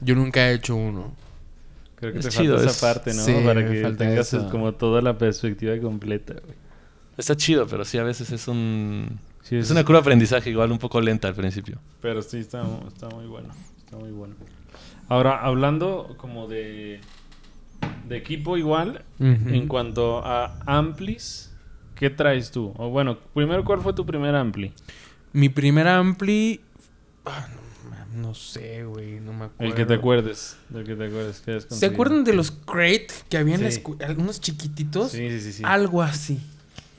Yo nunca he hecho uno. Creo que Es te chido, falta es- esa parte, ¿no? sí, Para que tengas eso. como toda la perspectiva completa, güey. Está chido, pero sí a veces es un... Sí, Es una curva de aprendizaje igual un poco lenta al principio. Pero sí, está, está muy bueno. Está muy bueno. Ahora, hablando como de, de equipo igual, en cuanto a amplis, ¿qué traes tú? O bueno, primero, ¿cuál fue tu primer ampli? Mi primer ampli. ah, no, no sé, güey. No me acuerdo. El que te acuerdes. Del que te acuerdes. que ¿Se acuerdan de los crate que había en la Sí. escu- Algunos chiquititos. Sí, sí, sí. sí. Algo así.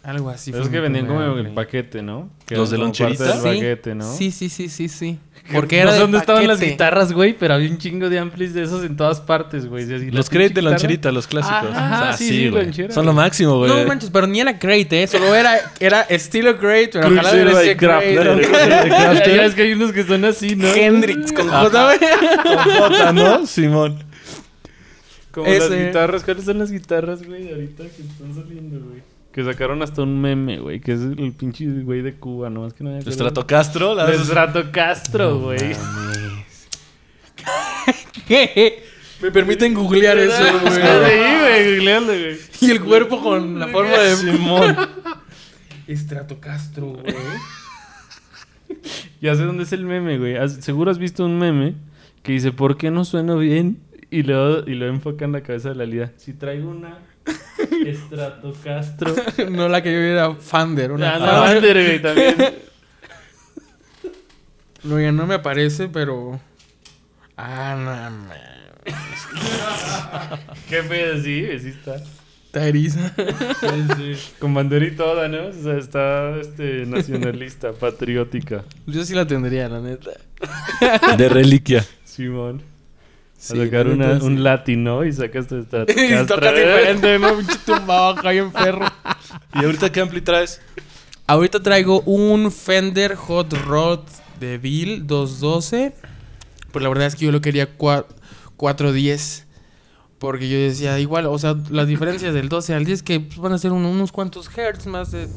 Algo así. Esos fue que vendían como el paquete, ¿no? Que ¿Los de loncherita? del Sí. paquete, ¿no? Sí, sí, sí, sí, sí. Que Porque no era sé de dónde estaban las guitarras, güey, pero había un chingo de amplis de esos en todas partes, güey. Los crates de loncherita, los clásicos. Ajá, O sea, sí, sí, sí, güey. lonchera, Son lo máximo, güey. No manches, pero ni era crate, ¿eh? Solo era, era estilo crate, pero ojalá hubiera sido crate. Ya es que hay unos que son así, ¿no? Hendrix con J, güey. Con J, ¿no? Simón. Como las guitarras. ¿Cuáles son las guitarras, güey, ahorita que están saliendo, güey? Que sacaron hasta un meme, güey, que es el pinche güey de Cuba, ¿no? Es que no acuerdo. Estrato Castro. la- De Estrato Castro, güey. ¿Qué? Me permiten googlear eso, Sí, güey. güey, googlealo, güey. Y el cuerpo con la forma de Simón. Estrato Castro, güey. Ya sé dónde es el meme, güey. Seguro has visto un meme que dice, ¿por qué no sueno bien? Y luego, y luego enfoca en la cabeza de la Lida. Si traigo una Stratocastro. no la que yo era Fander. Una Ah, no, Fander. Güey, también. No, ya no me aparece, pero. Ah, no, man. Qué pedo, sí, sí está. Está eriza. Sí, sí. Con bandera y toda, ¿no? O sea, está este, nacionalista, patriótica. Yo sí la tendría, la neta. De reliquia. Simón. Sí, a sacar una, sí. un latino y sacas tu Y diferente, ¿no? Pinche tumbado acá bien perro. ¿Y ahorita qué ampli traes? Ahorita traigo un Fender Hot Rod de Bill 212. Pues la verdad es que yo lo quería cua- 410. Porque yo decía, igual, o sea, las diferencias del 12 al 10 que pues, van a ser un- unos cuantos hertz más de,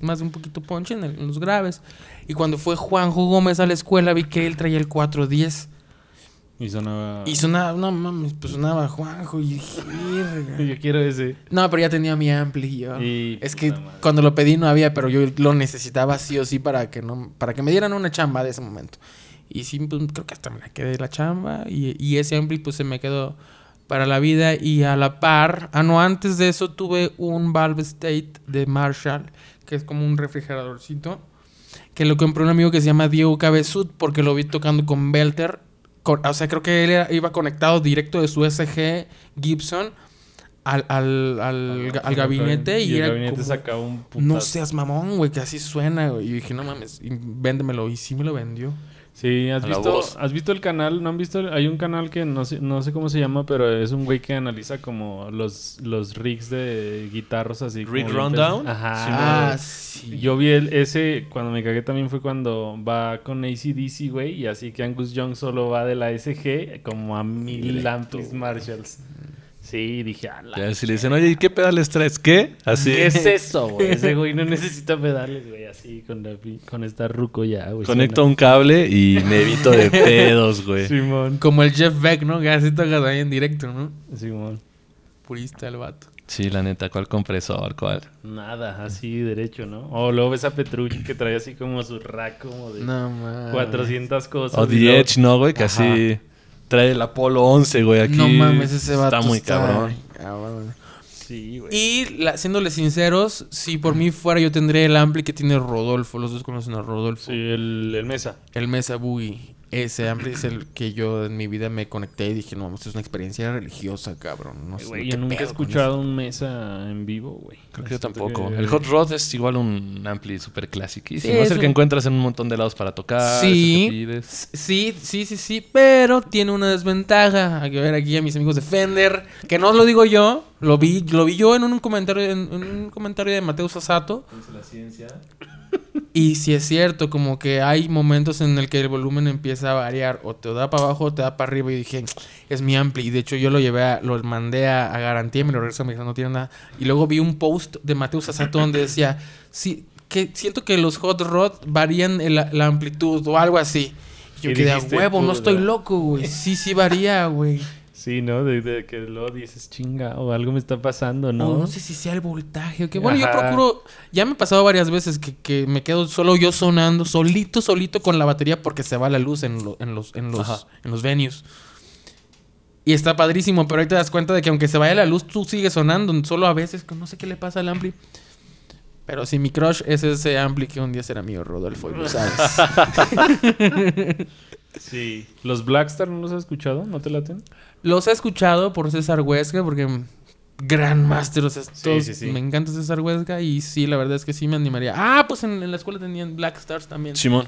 más de un poquito punch en, el- en los graves. Y cuando fue Juanjo Gómez a la escuela vi que él traía el 410. Y sonaba... Y sonaba, no mames, pues sonaba Juanjo y dije. Yo quiero ese. No, pero ya tenía mi ampli y yo. Y Es que cuando lo pedí no había, pero yo lo necesitaba sí o sí para que no, para que me dieran una chamba de ese momento. Y sí, pues, creo que hasta me la quedé la chamba. Y, y ese ampli pues se me quedó para la vida. Y a la par, ah no, antes de eso tuve un Valve State de Marshall, que es como un refrigeradorcito. Que lo compró un amigo que se llama Diego Cabezud porque lo vi tocando con Belter. Con- o sea, creo que él iba conectado directo de su SG Gibson al, al, al, al gabinete y, el era gabinete como, sacaba un putazo. no seas mamón, güey, que así suena, güey. Y dije, no mames, y véndemelo. Y sí me lo vendió. Sí, ¿has visto. ¿has visto el canal? ¿No han visto? el- Hay un canal que no sé, no sé cómo se llama, pero es un güey que analiza como los, los rigs de guitarros así. como ¿Rig Rundown? Ajá. Ah, sí. Yo vi el, ese, cuando me cagué también fue cuando va con ACDC, güey, y así que Angus Young solo va de la SG como a mil güey. Marshalls. Sí, dije, a la... Ya si le dicen, oye, ¿y qué pedales traes? ¿Qué? Así. ¿Qué es eso, güey? Ese güey no necesita pedales, güey, así con, la, con esta ruco ya, güey. Conecto un cable y me evito de pedos, güey. Simón. Como el Jeff Beck, ¿no? Que así toca ahí en directo, ¿no? Simón. Purista el vato. Sí, la neta, ¿cuál compresor? ¿Cuál? Nada, así derecho, ¿no? O luego ves a Petrucci que trae así como su rack como de No mames. 400 cosas. O The Edge, ¿no, güey? Que Ajá. así trae el Apolo 11, güey. Aquí No mames, ese vato Está muy cabrón. cabrón. Sí, güey. Y la- siéndole sinceros, si por mí fuera, yo tendría el ampli que tiene Rodolfo. Los dos conocen a Rodolfo. Sí, el, el mesa. El Mesa Boogie. Ese ampli es el que yo en mi vida me conecté y dije, no, esto es una experiencia religiosa, cabrón. No sé Güey, qué yo nunca he escuchado un mesa en vivo, güey. Creo que yo tampoco. que- El Hot Rod es igual un ampli súper clásico. Sí, es es el que encuentras en un montón de lados para tocar. Sí. Sí, sí, sí, sí, pero tiene una desventaja. Hay que ver aquí a mis amigos de Fender, que no lo digo yo, lo vi, lo vi yo en un comentario, en, en un comentario de Mateo Sasato. Y si es cierto, como que hay momentos en el que el volumen empieza a variar, o te da para abajo o te da para arriba. Y dije, es mi ampli. Y de hecho, yo lo llevé, a- lo mandé a, a garantía, me lo regresó, me dijo, no tiene nada. Y luego vi un post de Mateo Sasato donde decía, sí, que siento que los hot rod varían el- la amplitud o algo así. Y yo quedé a huevo, no estoy loco, güey. Sí, sí varía, güey. Sí, ¿no? De, de que luego dices, chinga, o algo me está pasando, ¿no? No sé si sea el voltaje o qué. Bueno, yo procuro. Ya me ha pasado varias veces que, que me quedo solo yo sonando, solito, solito con la batería porque se va la luz en, lo- en los, en, los, en los venues. Y está padrísimo, pero ahí te das cuenta de que aunque se vaya la luz, tú sigues sonando. Solo a veces, que no sé qué le pasa al ampli. Pero si mi crush es ese ampli que un día será mío, Rodolfo, y lo sabes. Sí. ¿Los Blackstar no los has escuchado? ¿No te laten? Los he escuchado por César Huesca, porque gran máster, o sea, todos- sí, sí. me encanta César Huesca y sí, la verdad es que sí me animaría. Ah, pues en, en la escuela tenían Black Stars también. Simón.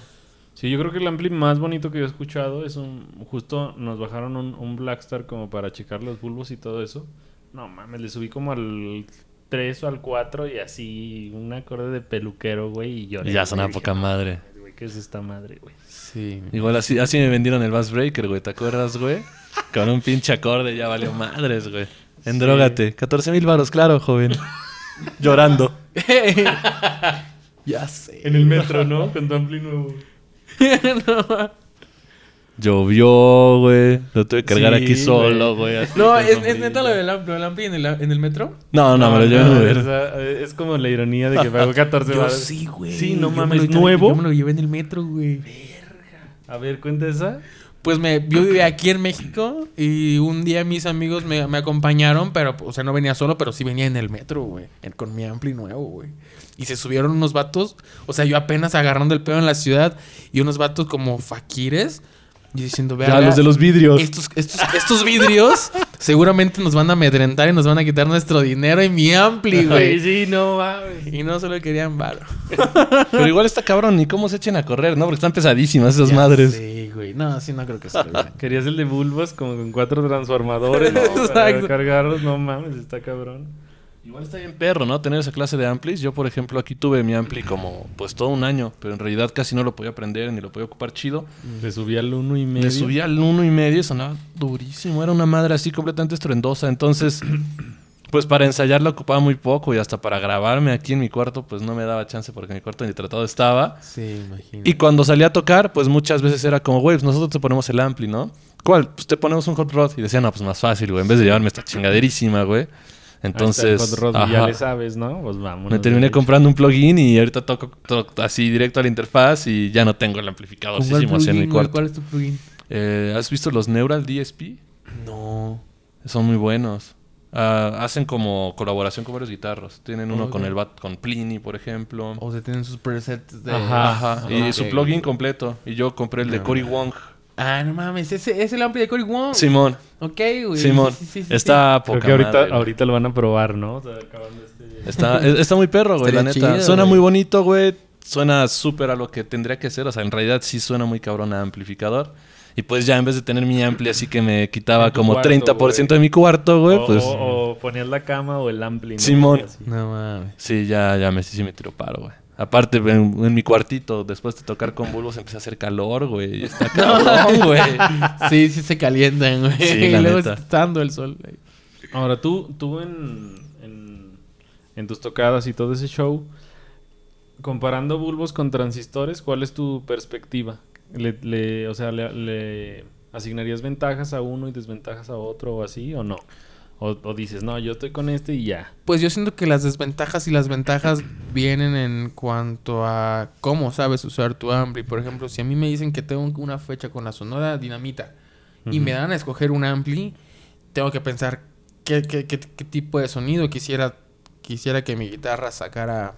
Sí, yo creo que el ampli más bonito que yo he escuchado es un... Justo nos bajaron un, un Blackstar como para checar los bulbos y todo eso. No mames, le subí como al 3 o al 4 y así un acorde de peluquero, güey, y lloré. Ya Dije, poca "No madre. ¿Qué es esta madre, güey? Sí. Igual así, así me vendieron el Bass Breaker, güey. ¿Te acuerdas, güey? Con un pinche acorde ya valió madres, güey. Endrógate. 14 mil varos, claro, joven. Llorando. ya sé. En el metro, ¿no? Con tu ampli nuevo. Llovió, güey. Lo tuve que cargar Sí, aquí solo, güey. No, es, es neta lo del ampli, el ampli en el, en el metro. No, no, me lo llevé en Uber. o sea, es como la ironía de que pagó 14 Yo baros. sí, güey. Sí, no Yo me mames, lo- ¿nuevo? Yo me lo llevé en el metro, güey. A ver, cuenta esa. pues me, yo vivía aquí en México y un día mis amigos me, me acompañaron, pero, o sea, no venía solo, pero sí venía en el metro, güey, con mi ampli nuevo, güey. Y se subieron unos vatos, o sea, yo apenas agarrando el pedo en la ciudad y unos vatos como faquires y diciendo, Ya, vea, los de los vidrios. estos, estos, estos vidrios seguramente nos van a amedrentar y nos van a quitar nuestro dinero y mi ampli, güey. sí, no mames. Y no solo querían bar. Pero igual está cabrón, ni cómo se echen a correr, ¿no? Porque están pesadísimas esas madres. Sí, güey. No, sí, no creo que sea. Querías el de Bulbos como con cuatro transformadores, ¿no? Para cargarlos, no mames, está cabrón. Igual está bien perro, ¿no? Tener esa clase de amplis. Yo, por ejemplo, aquí tuve mi ampli como pues todo un año, pero en realidad casi no lo podía prender ni lo podía ocupar chido. Le subí al uno y medio. Le subí al uno y medio y sonaba durísimo. Era una madre así completamente estruendosa. Entonces, pues para ensayar la ocupaba muy poco y hasta para grabarme aquí en mi cuarto, pues no me daba chance porque mi cuarto ni tratado estaba. Sí, imagino. Y cuando salía a tocar, pues muchas veces era como, güey, pues nosotros te ponemos el ampli, ¿no? ¿Cuál? Pues te ponemos un hot rod. Y decían, no, pues más fácil, güey. En vez de llevarme esta chingaderísima, güey. Entonces, ya le sabes, ¿no? Pues vamos. me terminé comprando un plugin y ahorita toco, toco así directo a la interfaz y ya no tengo el amplificador ¿Con cuál en mi cuarto. ¿Cuál es tu plugin? Eh, ¿Has visto los Neural DSP? No. Son muy buenos. Ah, hacen como colaboración con varios guitarros. Tienen uno con el bat- con Pliny, por ejemplo. O sea, tienen sus presets de... Ajá. Ajá. Y su plugin completo. Y yo compré el de Cory Wong. Ah, no mames. Ese es el ampli de Cory Wong. Simón. Ok, güey. Simón. Sí, sí, sí, sí, Está Creo poca que ahorita, madre, ahorita lo van a probar, ¿no? O sea, acabando este... Está, es- está muy perro, güey, la neta. chido, suena güey. muy bonito, güey. Suena súper a lo que tendría que ser. O sea, en realidad sí suena muy cabrón a amplificador. Y pues ya en vez de tener mi ampli así que me quitaba como cuarto, 30% güey. de mi cuarto, güey, o, pues... o- o ponías la cama o el ampli, ¿no? Simón. No mames. Sí, ya, ya me, sí me tiró paro, güey. Aparte, en, en mi cuartito, después de tocar con bulbos, empecé a hacer calor, güey. y Está cabrón, güey. Sí, sí se calientan, güey. Sí, y luego neta. está dando el sol. güey. Ahora, tú, tú en, en, en tus tocadas y todo ese show, comparando bulbos con transistores, ¿cuál es tu perspectiva? Le, le- o sea, le, le asignarías ventajas a uno y desventajas a otro o así o no? O, o dices, no, yo estoy con este y ya. Pues yo siento que las desventajas y las ventajas vienen en cuanto a cómo sabes usar tu ampli. Por ejemplo, si a mí me dicen que tengo una fecha con la sonora dinamita y me dan a escoger un ampli, tengo que pensar qué, qué- qué- qué tipo de sonido quisiera, quisiera que mi guitarra sacara,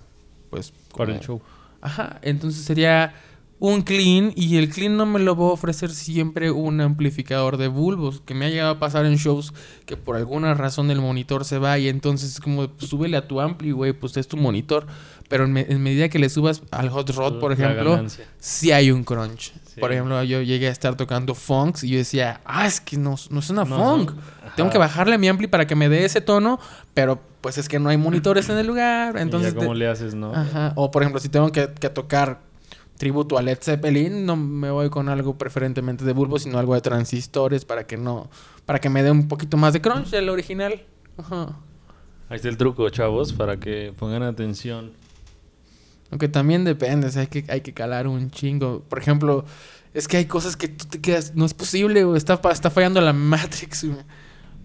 pues... Para el show. Ajá, entonces sería un clean y el clean no me lo va a ofrecer siempre un amplificador de bulbos, que me ha llegado a pasar en shows que por alguna razón el monitor se va y entonces es como pues, súbele a tu ampli, güey, pues es tu monitor, pero en, me- en medida que le subas al hot rod, por ejemplo, sí hay un crunch. Sí. Por ejemplo, yo llegué a estar tocando funks y yo decía, ah, es que no, no suena No, funk. no. Tengo que bajarle a mi ampli para que me dé ese tono, pero pues es que no hay monitores en el lugar. Entonces, y ya cómo te- le haces, ¿no? Ajá. O por ejemplo, si tengo que, que tocar tributo a Led Zeppelin, no me voy con algo preferentemente de bulbo, sino algo de transistores para que no, para que me dé un poquito más de crunch del original. Ajá. Ahí está el truco, chavos, para que pongan atención. Aunque también depende, o sea, hay que, hay que calar un chingo. Por ejemplo, es que hay cosas que tú te quedas, no es posible, güey, está, está fallando la Matrix.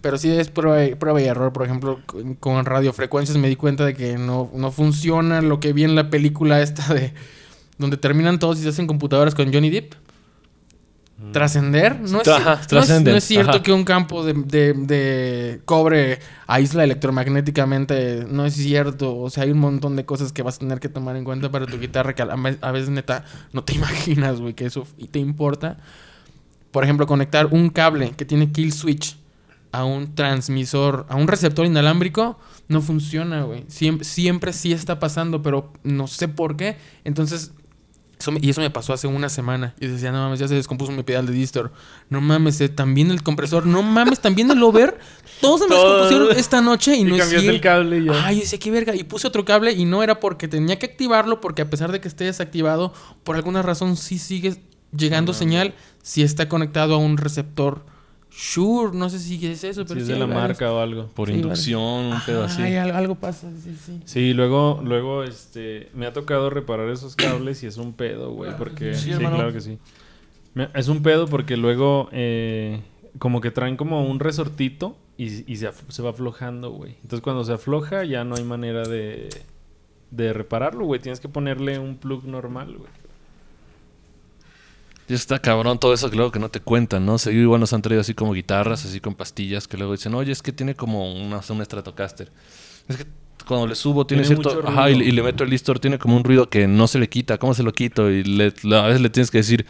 Pero sí es prueba, y- prueba y error. Por ejemplo, con, con radiofrecuencias me di cuenta de que no, no funciona lo que vi en la película esta de... Donde terminan todos y se hacen computadoras con Johnny Depp. Mm. Trascender. No es, Ajá, no es- trascenden, no es cierto ajá. que un campo de, de- de cobre aísla electromagnéticamente. No es cierto. O sea, hay un montón de cosas que vas a tener que tomar en cuenta para tu guitarra que a, veces neta no te imaginas, güey, que eso y te importa. Por ejemplo, conectar un cable que tiene kill switch a un transmisor, a un receptor inalámbrico, no funciona, güey. Siempre, siempre sí está pasando, pero no sé por qué. Entonces, eso me- y eso me pasó hace una semana. Y decía, no mames, ya se descompuso mi pedal de distor. No mames, eh, también el compresor. No mames, también el over. Todos se me descompusieron esta noche y, Y no es el cable y ya. Ay, yo decía, qué verga. Y puse otro cable y no era porque tenía que activarlo, porque a pesar de que esté desactivado, por alguna razón sí sigue llegando señal si está conectado a un receptor. Sure, no sé si es eso, Si pero es sí de hay la varios. marca o algo. Por Sí, inducción, un pedo así. ay, algo, algo pasa, sí, sí. Sí, luego, luego, este, me ha tocado reparar esos cables y es un pedo, güey, porque... Sí, claro que sí. Es un pedo porque luego, eh, como que traen como un resortito y, y se, af- se va aflojando, güey. Entonces cuando se afloja ya no hay manera de, de repararlo, güey. Tienes que ponerle un plug normal, güey. Y está cabrón todo eso que luego que no te cuentan, ¿no? Seguido igual nos han traído así como guitarras, así con pastillas, que luego dicen, oye, es que tiene como una, un Stratocaster. Es que cuando le subo tiene, Tiene cierto... Ajá, y, le meto el distor, tiene como un ruido que no se le quita. ¿Cómo se lo quito? Y le- a veces le tienes que decir,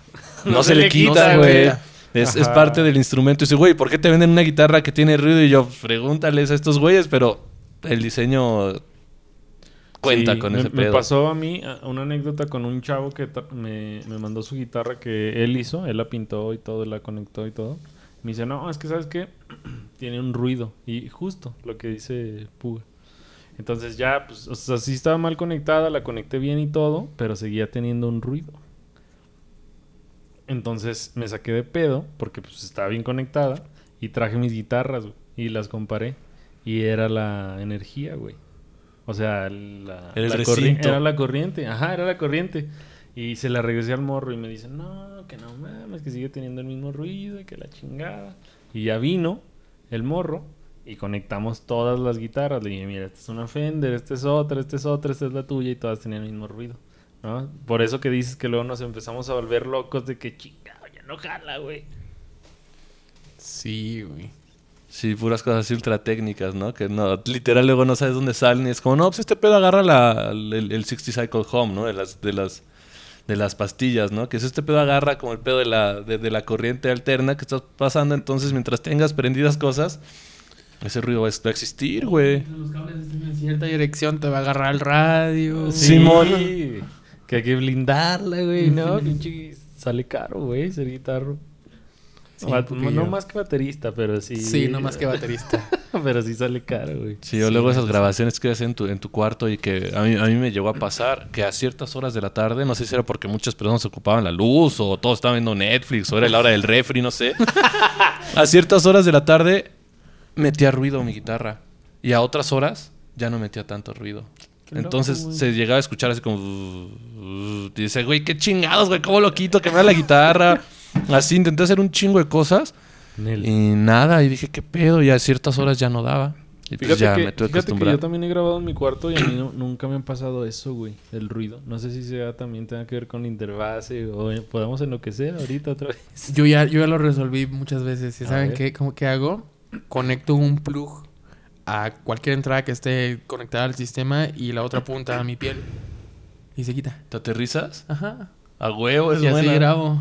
no, se, le quita, güey. Es, es parte del instrumento. Y dice, güey, ¿por qué te venden una guitarra que tiene ruido? Y yo, pregúntales a estos güeyes, pero el diseño cuenta Sí, con me, ese me pedo. pasó a mí una anécdota con un chavo que me, me mandó su guitarra que él hizo, él la pintó y todo, la conectó y todo. Me dice, no, es que sabes qué, tiene un ruido. Y justo lo que dice Puga. Entonces ya, pues, o sea, sí estaba mal conectada, la conecté bien y todo, pero seguía teniendo un ruido. Entonces me saqué de pedo, porque pues estaba bien conectada, y traje mis guitarras, y las comparé. Y era la energía, güey. O sea, la, el la era la corriente. Ajá, era la corriente. Y se la regresé al morro y me dice, no, que no mames, que sigue teniendo el mismo ruido y que la chingada. Y ya vino el morro y conectamos todas las guitarras. Le dije, mira, esta es una Fender, esta es otra, esta es otra, esta es la tuya y todas tenían el mismo ruido. ¿no? Por eso que dices que luego nos empezamos a volver locos de que chingado, ya no jala, güey. Sí, güey. Sí, puras cosas así ultra técnicas, ¿no? Que no, literal luego no sabes dónde salen y es como, no, pues este pedo agarra la, el, el 60 Cycle Home, ¿no? De las, de las, de las pastillas, ¿no? Que es este pedo agarra como el pedo de la, de, de la corriente alterna que estás pasando, entonces mientras tengas prendidas cosas, ese ruido va a existir, güey. Los cables estén en cierta dirección, te va a agarrar el radio. Sí. Simón. Que hay que blindarla, güey, ¿no? Pinche sale caro, güey, ser guitarro. Sí, poquillo. no más que baterista, pero sí. Sí, no más que baterista. pero sí sale caro, güey. Sí, o Sí, luego esas grabaciones que haces en tu, en tu cuarto y que a mí, a mí me llegó a pasar que a ciertas horas de la tarde, no sé si era porque muchas personas ocupaban la luz o todos estaban viendo Netflix o era la hora del refri, no sé. a ciertas horas de la tarde metía ruido mi guitarra y a otras horas ya no metía tanto ruido. Entonces loco, se llegaba a escuchar así como... Y dice, güey, qué chingados, güey, cómo lo quito, que me da la guitarra. Así intenté hacer un chingo de cosas Nel. y nada, y dije, ¿qué pedo? Y a ciertas horas ya no daba. Y pues Fíjate, ya que, me tuve fíjate que yo también he grabado en mi cuarto y a mí no- nunca me ha pasado eso, güey, el ruido. No sé si sea también tenga que ver con la interfase o eh, podemos enloquecer ahorita otra vez. Yo ya, yo ya lo resolví muchas veces. ¿Y A saben qué? ¿Cómo que hago? Conecto un plug a cualquier entrada que esté conectada al sistema y la otra punta a mi piel. Y se quita. ¿Te aterrizas? Ajá. A huevo, es y así buena. grabo.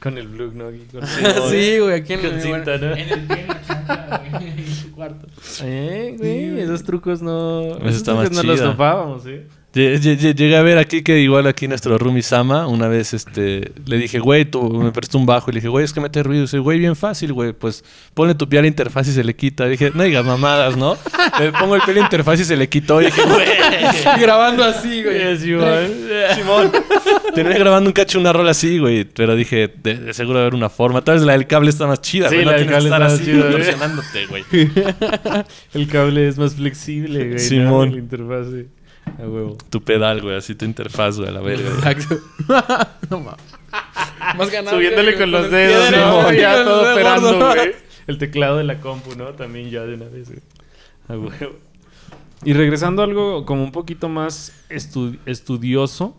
Con el blue, ¿no? Aquí con- sí, güey, aquí en, Con cinta, ¿no? en el pie, en la güey, en su cuarto. Eh, Sí, güey, esos trucos no... Eso esos está más trucos no los topábamos, ¿eh? Lle- lle- Llegué a ver aquí que igual aquí nuestro roomie Sama, una vez este, le dije, güey, tú me prestó un bajo. Y le dije, güey, es que mete ruido. Y dice, güey, bien fácil, güey. Pues ponle tu pie a la interfaz y se le quita. Y dije, no digas mamadas, ¿no? le pongo el pie a la interfaz y se le quitó. Y dije, güey. Grabando así, güey. Simón. Tenía grabando un cacho una rola así, güey. Pero dije, de, de seguro haber una forma. Tal vez la del cable está más chida, Sí, güey. No la del tienes que cable estar está así más chida, presionándote, güey. El cable es más flexible, güey. ¿no? Simón. La interfase. A huevo. Tu pedal, güey. Así tu interfaz, güey, a la verga. güey. Exacto. no mames. Más ganado. Subiéndole con los dedos, ¿no? derecho, Ya todo operando, güey. El teclado de la compu, ¿no? También ya de una vez, güey. A huevo. Y regresando a algo como un poquito más estu- estudioso.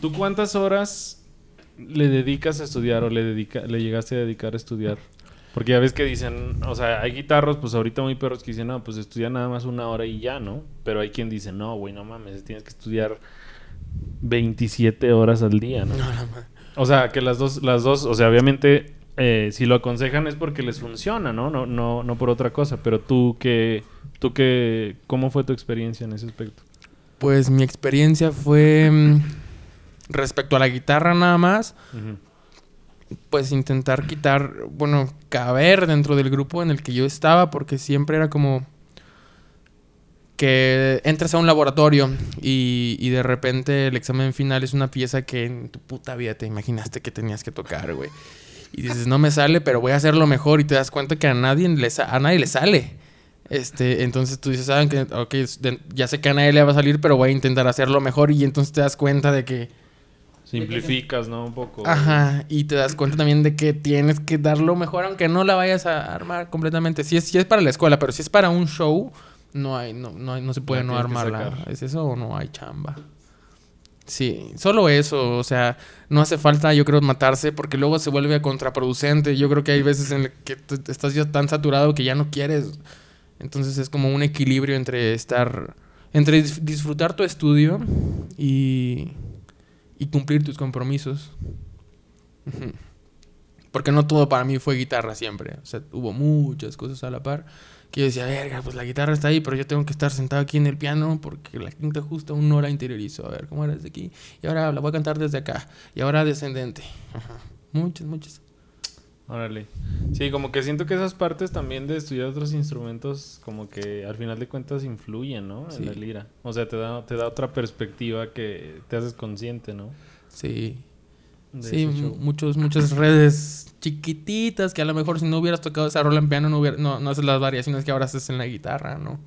¿Tú cuántas horas le dedicas a estudiar o le, dedica, le llegaste a dedicar a estudiar? Porque ya ves que dicen, o sea, hay guitarros, pues ahorita muy perros que dicen, no, pues estudia nada más una hora y ya, ¿no? Pero hay quien dice, no, güey, no mames, tienes que estudiar 27 horas al día, ¿no? O sea, que las dos, las dos, o sea, obviamente, eh, si lo aconsejan es porque les funciona, ¿no? No, no, no por otra cosa. Pero tú que, tú que, ¿cómo fue tu experiencia en ese aspecto? Pues mi experiencia fue mm, respecto a la guitarra nada más, pues intentar quitar, bueno, caber dentro del grupo en el que yo estaba, porque siempre era como que entras a un laboratorio y, y de repente el examen final es una pieza que en tu puta vida te imaginaste que tenías que tocar, güey. Y dices, no me sale, pero voy a hacerlo mejor y te das cuenta que a nadie le, a nadie le sale. Este, entonces tú dices, saben que, ok, de- ya sé que a nadie le va a salir, pero voy a intentar hacerlo mejor y entonces te das cuenta de que, Simplificas, ¿no? Un poco. ajá, y te das cuenta también de que tienes que darlo mejor aunque no la vayas a armar completamente. Si es, si es para la escuela, pero si es para un show, no hay, no, no, hay- no se puede no armarla. ¿Es eso o no hay chamba? Sí, solo eso, o sea, no hace falta, yo creo, matarse porque luego se vuelve contraproducente. Yo creo que hay veces en que estás ya tan saturado que ya no quieres. Entonces es como un equilibrio entre estar, entre disfrutar tu estudio y, y cumplir tus compromisos. Porque no todo para mí fue guitarra siempre. O sea, hubo muchas cosas a la par. Que yo decía, verga, pues la guitarra está ahí, pero yo tengo que estar sentado aquí en el piano porque la quinta justa aún no la interiorizo. A ver, ¿cómo era desde aquí? Y ahora la voy a cantar desde acá. Y ahora descendente. Muchas, muchas. Órale. Sí, como que siento que esas partes también de estudiar otros instrumentos, como que al final de cuentas influyen, ¿no? En la lira. O sea, te da, te da otra perspectiva que te haces consciente, ¿no? Sí. sí, muchos, muchas redes chiquititas que a lo mejor si no hubieras tocado esa rola en piano no, hubiera, no, no haces las variaciones que ahora haces en la guitarra, ¿no?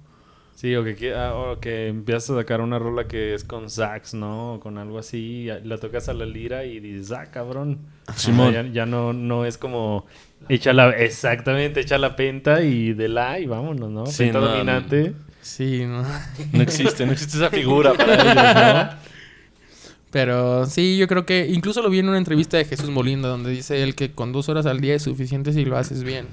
Sí, o que, ah, o que empiezas a sacar una rola que es con sax, ¿no? O con algo así, la tocas a la lira y dices, ah, cabrón. Ya, ya, no, no es como, echa la, exactamente, echa la penta y de la y vámonos, ¿no? Sí, penta dominante. Sí, no. No existe, no existe esa figura para ellos, ¿no? Pero sí, yo creo que incluso lo vi en una entrevista de Jesús Molinda donde dice él que con dos horas al día es suficiente si lo haces bien.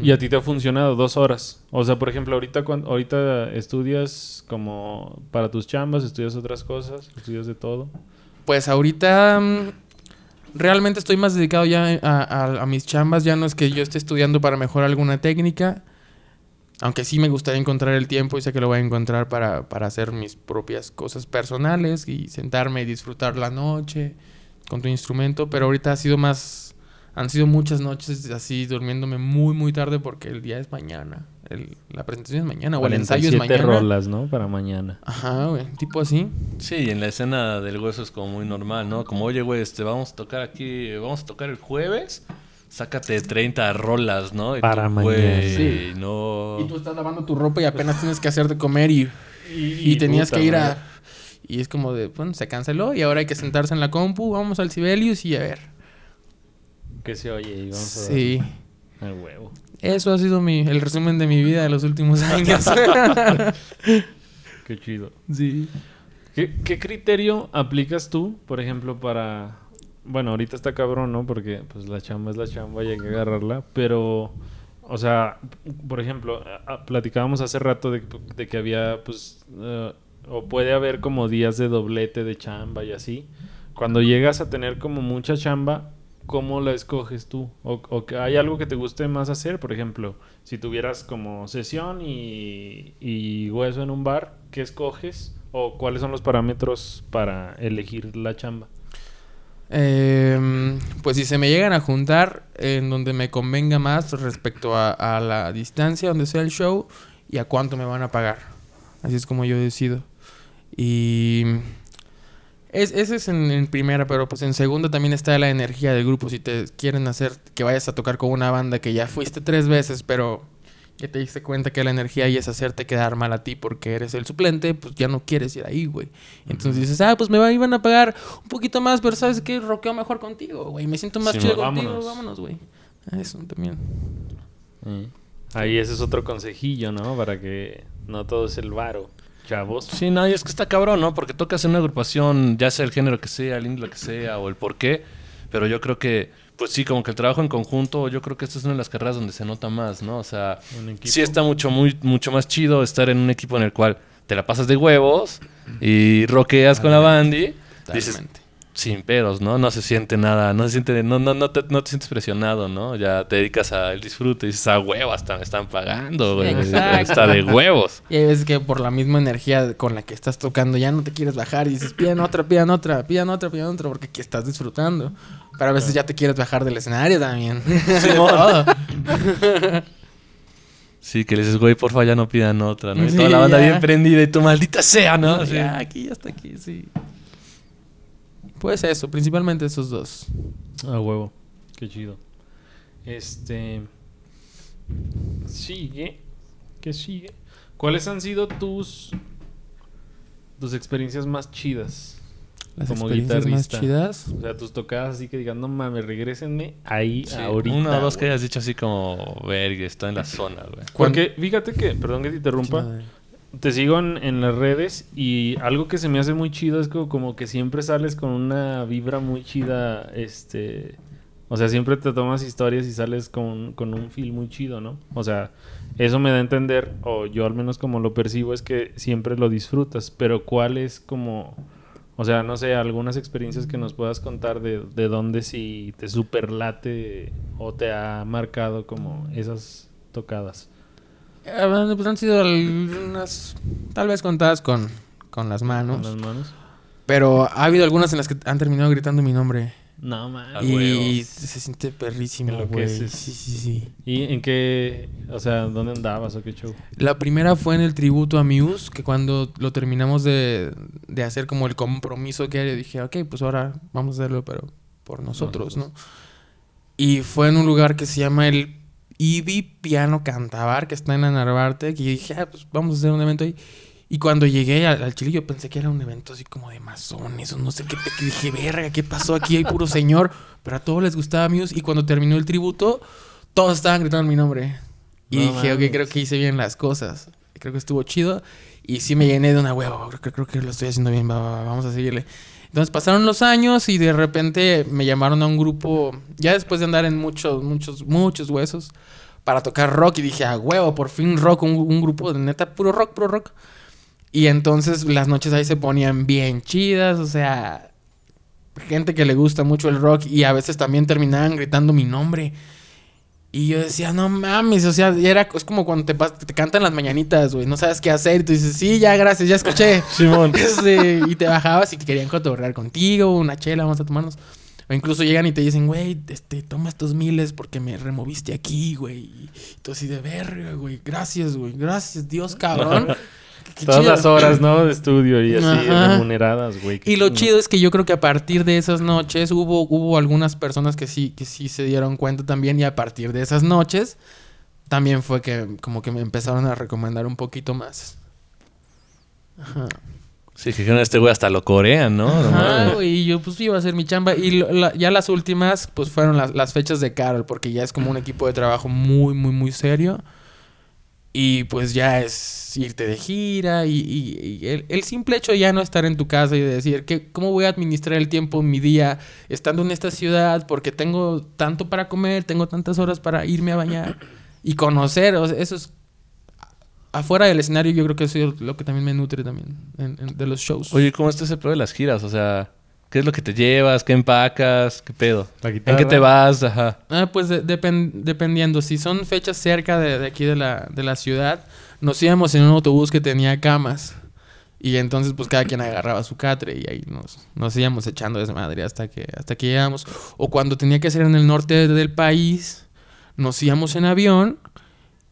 Y a ti te ha funcionado dos horas. O sea, por ejemplo, ahorita, cuando, ahorita estudias como para tus chambas, estudias otras cosas, estudias de todo. Pues ahorita mm, realmente estoy más dedicado ya a, mis chambas. Ya no es que yo esté estudiando para mejorar alguna técnica. Aunque sí me gustaría encontrar el tiempo y sé que lo voy a encontrar para, para hacer mis propias cosas personales y sentarme y disfrutar la noche con tu instrumento. Pero ahorita ha sido más han sido muchas noches así durmiéndome muy, muy tarde porque el día es mañana. la presentación es mañana o el ensayo es mañana. rolas, ¿no? Para mañana. Ajá, güey. Tipo así. Sí, en la escena del hueso es como muy normal, ¿no? Como, oye, güey, este, vamos a tocar aquí, vamos a tocar el jueves. Sácate 30 rolas, ¿no? Para mañana. Sí. no... Y tú estás lavando tu ropa y apenas tienes que hacer de comer y, y, tenías que ir a... Y es como de, bueno, se canceló y ahora hay que sentarse en la compu, vamos al Sibelius y a ver que se oye y vamos a Sí. Al huevo. Eso ha sido mi, el resumen de mi vida de los últimos años. Qué chido. Sí. ¿Qué, criterio aplicas tú, por ejemplo, para... Bueno, ahorita está cabrón, ¿no? Porque pues la chamba es la chamba y hay que agarrarla. Pero, o sea, por ejemplo, platicábamos hace rato de, que había, pues, eh, o puede haber como días de doblete de chamba y así. Cuando llegas a tener como mucha chamba, ¿cómo la escoges tú? O, que hay algo que te guste más hacer, por ejemplo, si tuvieras como sesión y, hueso en un bar, ¿qué escoges? ¿O cuáles son los parámetros para elegir la chamba? Em, pues si se me llegan a juntar en donde me convenga más respecto a, a la distancia donde sea el show y a cuánto me van a pagar. Así es como yo decido. Y es, ese es en, primera, pero pues en segunda también está la energía del grupo. Si te quieren hacer que vayas a tocar con una banda que ya fuiste tres veces, pero ya te diste cuenta que la energía ahí es hacerte quedar mal a ti porque eres el suplente, pues ya no quieres ir ahí, güey. Entonces dices, ah, pues me iban a pagar un poquito más, pero ¿sabes qué? Roqueo mejor contigo, güey. Me siento más chido contigo, vámonos, güey. Eso también. Ahí ese es otro consejillo, ¿no? Para que no todo es el varo chavos. Sí, no, y es que está cabrón, ¿no? Porque tocas en una agrupación, ya sea el género que sea, el índole que sea, o el por qué, pero yo creo que, pues sí, como que el trabajo en conjunto, yo creo que esta es una de las carreras donde se nota más, ¿no? O sea, sí está mucho, muy, mucho más chido estar en un equipo en el cual te la pasas de huevos y roqueas con la bandi. Dices, sin pedos, ¿no? No se siente nada, no se siente, no, no, no, te, no te sientes presionado, ¿no? Ya te dedicas al disfrute y dices, a huevos, hasta me están pagando, güey. Está de huevos. Y hay veces que por la misma energía con la que estás tocando ya no te quieres bajar y dices, pidan otra, pidan otra, pidan otra, pidan otra, porque aquí estás disfrutando. Pero a veces ya te quieres bajar del escenario también. Sí, sí, que le dices, güey, porfa, ya no pidan otra, ¿no? Y toda la banda bien prendida y tu maldita sea, ¿no? Ya, aquí, ya está aquí, sí. Pues eso, principalmente esos dos. Ah, huevo. Qué chido. Este. Sigue. ¿Qué sigue? ¿Cuáles han sido tus. tus experiencias más chidas? Las como experiencias más chidas. O sea, tus tocadas así que digan, no mames, regrésenme ahí ahorita. Una o dos que hayas dicho así como, verga, está en la zona, güey. Porque fíjate que, perdón que te interrumpa, te sigo en, en las redes y algo que se me hace muy chido es como, como que siempre sales con una vibra muy chida, este... O sea, siempre te tomas historias y sales con, con un feel muy chido, ¿no? O sea, eso me da a entender, o yo al menos como lo percibo, es que siempre lo disfrutas, pero ¿cuál es como... O sea, no sé, algunas experiencias que nos puedas contar de, de dónde si te superlate o te ha marcado como esas tocadas. Bueno, pues han sido algunas, tal vez contadas con, con las manos. Con las manos. Pero ha habido algunas en las que han terminado gritando mi nombre. No, man. y se siente perrísimo, güey. Sí, sí, sí. ¿Y en qué, o sea, dónde andabas o qué show? La primera fue en el tributo a Muse, que cuando lo terminamos de, de hacer como el compromiso que era, dije, ok, pues ahora vamos a hacerlo, pero por nosotros, ¿no? Y fue en un lugar que se llama el Ibi Piano Cantabar, que está en la Narvarte, yo dije, ah, pues vamos a hacer un evento ahí. Y cuando llegué al, al Chile, yo pensé que era un evento así como de masones o no sé qué. dije, verga, ¿qué pasó aquí? Hay puro señor. Pero a todos les gustaba Muse. Y cuando terminó el tributo, todos estaban gritando mi nombre. Y No dije, ok, creo que hice bien las cosas. Creo que estuvo chido. Y sí me llené de una hueva. Creo, creo que lo estoy haciendo bien. va, va, va, vamos a seguirle. Entonces pasaron los años y de repente me llamaron a un grupo, ya después de andar en muchos, muchos, muchos huesos, para tocar rock. Y dije, a huevo, por fin rock, un, un grupo de neta, puro rock, puro rock. Y entonces las noches ahí se ponían bien chidas, o sea, gente que le gusta mucho el rock y a veces también terminaban gritando mi nombre. Y yo decía, no mames, o sea, era, es como cuando te, te cantan las mañanitas, güey, no sabes qué hacer y tú dices, sí, ya, gracias, ya escuché. Simón. Este, y te bajabas y querían cotorrear contigo, una chela, vamos a tomarnos. O incluso llegan y te dicen, güey, este, toma estos miles porque me removiste aquí, güey. Y tú así de verga, güey, gracias, güey, gracias, Dios, cabrón. Qué Todas chido. las horas, ¿no? De estudio y así, Ajá. remuneradas, güey. Y lo chido es que yo creo que a partir de esas noches hubo, hubo algunas personas que sí, que sí se dieron cuenta también y a partir de esas noches también fue que como que me empezaron a recomendar un poquito más. Ajá. Sí, que dijeron, este güey hasta lo corean, ¿no? Ajá, güey, y yo pues iba a hacer mi chamba. Y lo- la- ya las últimas, pues fueron las, las fechas de Carol, porque ya es como un equipo de trabajo muy, muy, muy serio. Y pues ya es irte de gira y, y- y el, el simple hecho de ya no estar en tu casa y de decir, que, ¿cómo voy a administrar el tiempo en mi día estando en esta ciudad? Porque tengo tanto para comer, tengo tantas horas para irme a bañar y conocer. o sea, eso es... Afuera del escenario yo creo que eso es lo que también me nutre también en- en- de los shows. Oye, ¿cómo está ese pedo de las giras? O sea, ¿qué es lo que te llevas? ¿Qué empacas? ¿Qué pedo? La ¿En qué te vas? Ajá. Ah, pues de- depen- dependiendo. Si son fechas cerca de, de aquí de la, de la ciudad, nos íbamos en un autobús que tenía camas. Y entonces, pues cada quien agarraba su catre y ahí nos, nos íbamos echando desmadre hasta que, hasta que llegamos. O cuando tenía que ser en el norte del país, nos íbamos en avión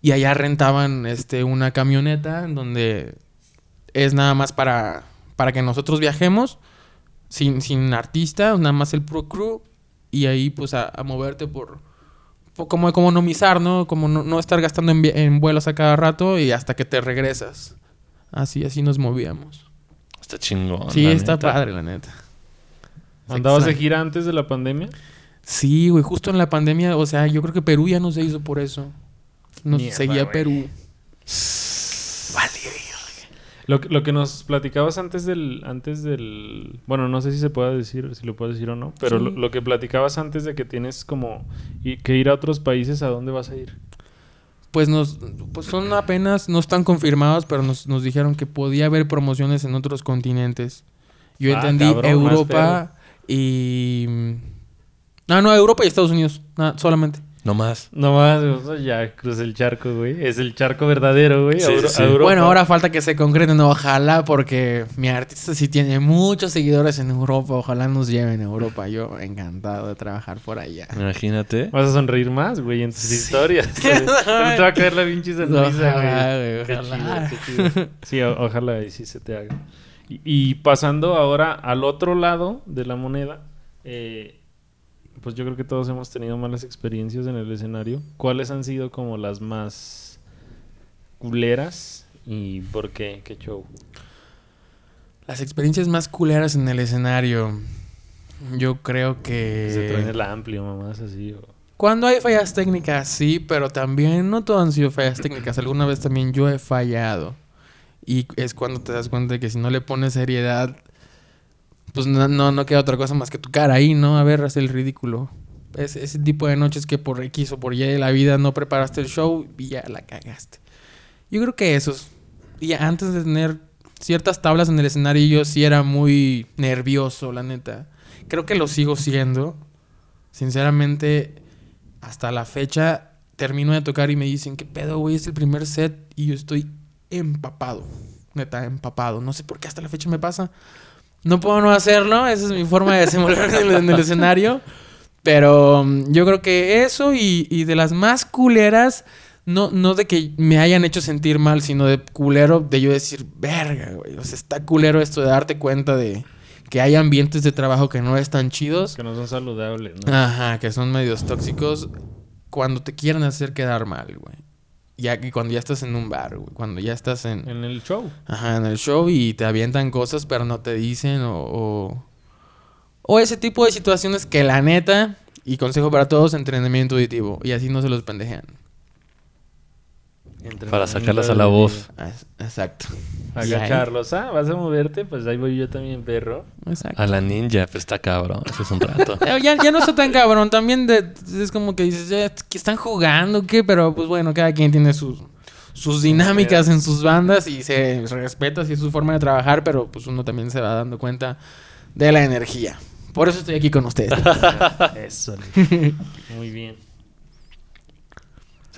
y allá rentaban este, una camioneta en donde es nada más para, para que nosotros viajemos sin, sin artista, nada más el pro crew y ahí pues a, a moverte por, por como economizar, ¿no? Como no, no estar gastando en, en vuelos a cada rato y hasta que te regresas. Así, así nos movíamos. Está chingón. sí, la está neta. padre, la neta. ¿Andabas de gira antes de la pandemia? Sí, güey, justo en la pandemia, o sea, yo creo que Perú ya no se hizo por eso. Nos Mierda, seguía güey. Perú. Lo, que- lo que nos platicabas antes del, antes del... Bueno, no sé si se puede decir, si lo puedes decir o no, pero Sí. lo, lo que platicabas antes de que tienes como y- que ir a otros países, ¿a dónde vas a ir? Pues nos, pues son apenas, no están confirmados, pero nos, nos dijeron que podía haber promociones en otros continentes. Yo Ah, entendí cabrón, Europa y... No, no, Europa y Estados Unidos, nada, solamente. No más. No más, ya crucé el charco, güey. Es el charco verdadero, güey. Sí, sí, sí. Bueno, ahora falta que se concreten, ojalá, porque mi artista sí tiene muchos seguidores en Europa, ojalá nos lleven a Europa. Yo encantado de trabajar por allá. Imagínate. Vas a sonreír más, güey, en tus historias. te va a caer la pinche sonrisa, Ojalá, güey. Qué ojalá. chido, qué chido. Sí, ojalá y sí se te haga. Y, y pasando ahora al otro lado de la moneda, eh, pues yo creo que todos hemos tenido malas experiencias en el escenario. ¿Cuáles han sido como las más culeras y por qué? ¿Qué show? Las experiencias más culeras en el escenario. Yo creo Que se que... el amplio, mamás, así. o- Cuando hay fallas técnicas, sí, pero también no todo han sido fallas técnicas. Alguna vez también yo he fallado. Y es cuando te das cuenta de que si no le pones seriedad, pues no, no, no queda otra cosa más que tu cara ahí, ¿no? A ver, haz el ridículo. Es ese tipo de noches que por X o por Y de la vida no preparaste el show y ya la cagaste. Yo creo que esos. Y antes de tener ciertas tablas en el escenario, yo sí era muy nervioso, la neta. Creo que lo sigo siendo. Sinceramente, hasta la fecha termino de tocar y me dicen, ¿qué pedo, güey? Es el primer set y yo estoy empapado. Neta, empapado. No sé por qué hasta la fecha me pasa. No puedo no hacerlo. Esa es mi forma de desenvolverme en, el- en el escenario. Pero mm, yo creo que eso y, y de las más culeras, no, no de que me hayan hecho sentir mal, sino de culero, de yo decir, verga, güey. O sea, está culero esto de darte cuenta de que hay ambientes de trabajo que no están chidos. Que no son saludables, ¿no? Ajá, que son medios tóxicos cuando te quieren hacer quedar mal, güey. Ya que cuando ya estás en un bar, güey. Cuando ya estás en, En el show. ajá, en el show y te avientan cosas pero no te dicen o, o... o ese tipo de situaciones que la neta, y consejo para todos, entrenamiento auditivo. Y así no se los pendejean. Para sacarlas a la voz. Exacto. Agacharlos. Ah, vas a moverte, pues ahí voy yo también, perro. Exacto. A la ninja, pues está cabrón. Eso es un rato. Eh, Ya, ya no está tan cabrón. También de- es como que dices, ya, que están jugando, ¿qué? Pero pues bueno, cada quien tiene sus, sus dinámicas en sus bandas y se respeta si es su forma de trabajar, pero pues uno también se va dando cuenta de la energía. Por eso estoy aquí con ustedes. Eso. Muy bien.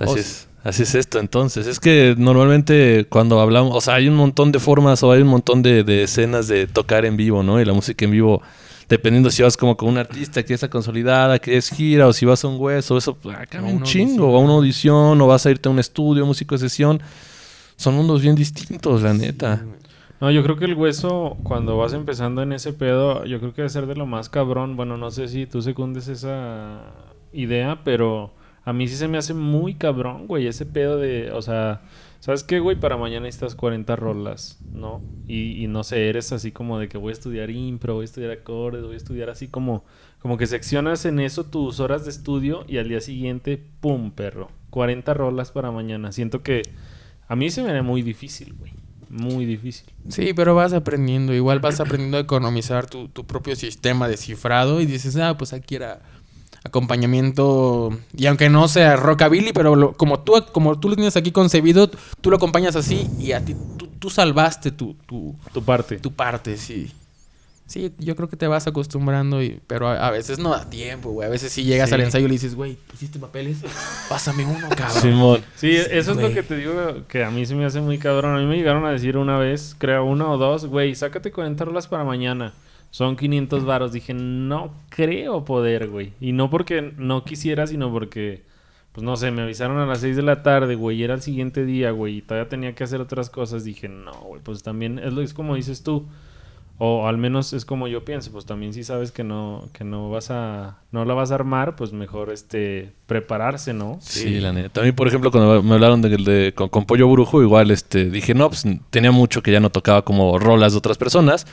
Así es. Así es esto entonces. Es que normalmente cuando hablamos, o sea, hay un montón de formas o hay un montón de, de escenas de tocar en vivo, ¿no? Y la música en vivo, dependiendo si vas como con un artista que está consolidada, que es gira, o si vas a un hueso, eso pues, ah, cambia un chingo, audición. o a una audición, o vas a irte a un estudio, músico de sesión. Son mundos bien distintos, la neta. No, yo creo que el hueso, cuando vas empezando en ese pedo, yo creo que debe ser de lo más cabrón. Bueno, no sé si tú secundes esa idea, pero a mí sí se me hace muy cabrón, güey, ese pedo de, o sea, ¿sabes qué, güey? Para mañana necesitas 40 rolas, ¿no? Y, y no sé, eres así como de que voy a estudiar impro, voy a estudiar acordes, voy a estudiar así como, como que seccionas en eso tus horas de estudio y al día siguiente, ¡pum, perro! 40 rolas para mañana. Siento que a mí se me haría muy difícil, güey. Muy difícil. Sí, pero vas aprendiendo. Igual vas aprendiendo a economizar tu, tu propio sistema de cifrado y dices, ah, pues aquí era acompañamiento. Y aunque no sea rockabilly, pero lo- como, tú, como tú lo tienes aquí concebido, tú lo acompañas así y a ti tú, tú salvaste tu, tu, Tu parte. tu parte, sí. Sí, yo creo que te vas acostumbrando, y, pero a, a veces no da tiempo, güey. A veces si llegas Sí. al ensayo y le dices, güey, ¿pusiste papeles? Pásame uno, cabrón. Simón. Sí, eso es lo que te digo que a mí se me hace muy cabrón. A mí me llegaron a decir una vez, creo una o dos, güey, sácate 40 rolas para mañana. Son 500 varos. Dije, no creo poder, güey. Y no porque no quisiera, sino porque, pues no sé, me avisaron a las 6 de la tarde, güey. y Era el siguiente día, güey. Y todavía tenía que hacer otras cosas. Dije, no, güey, pues también es, lo, como dices tú. O al menos es como yo pienso, pues también si sabes que no, que no vas a, no la vas a armar, pues mejor este prepararse, ¿no? Sí, la neta. Mí, por ejemplo, cuando me hablaron de, de- con, con Pollo Brujo, igual este, dije, no, pues tenía mucho que ya no tocaba como rolas de otras personas.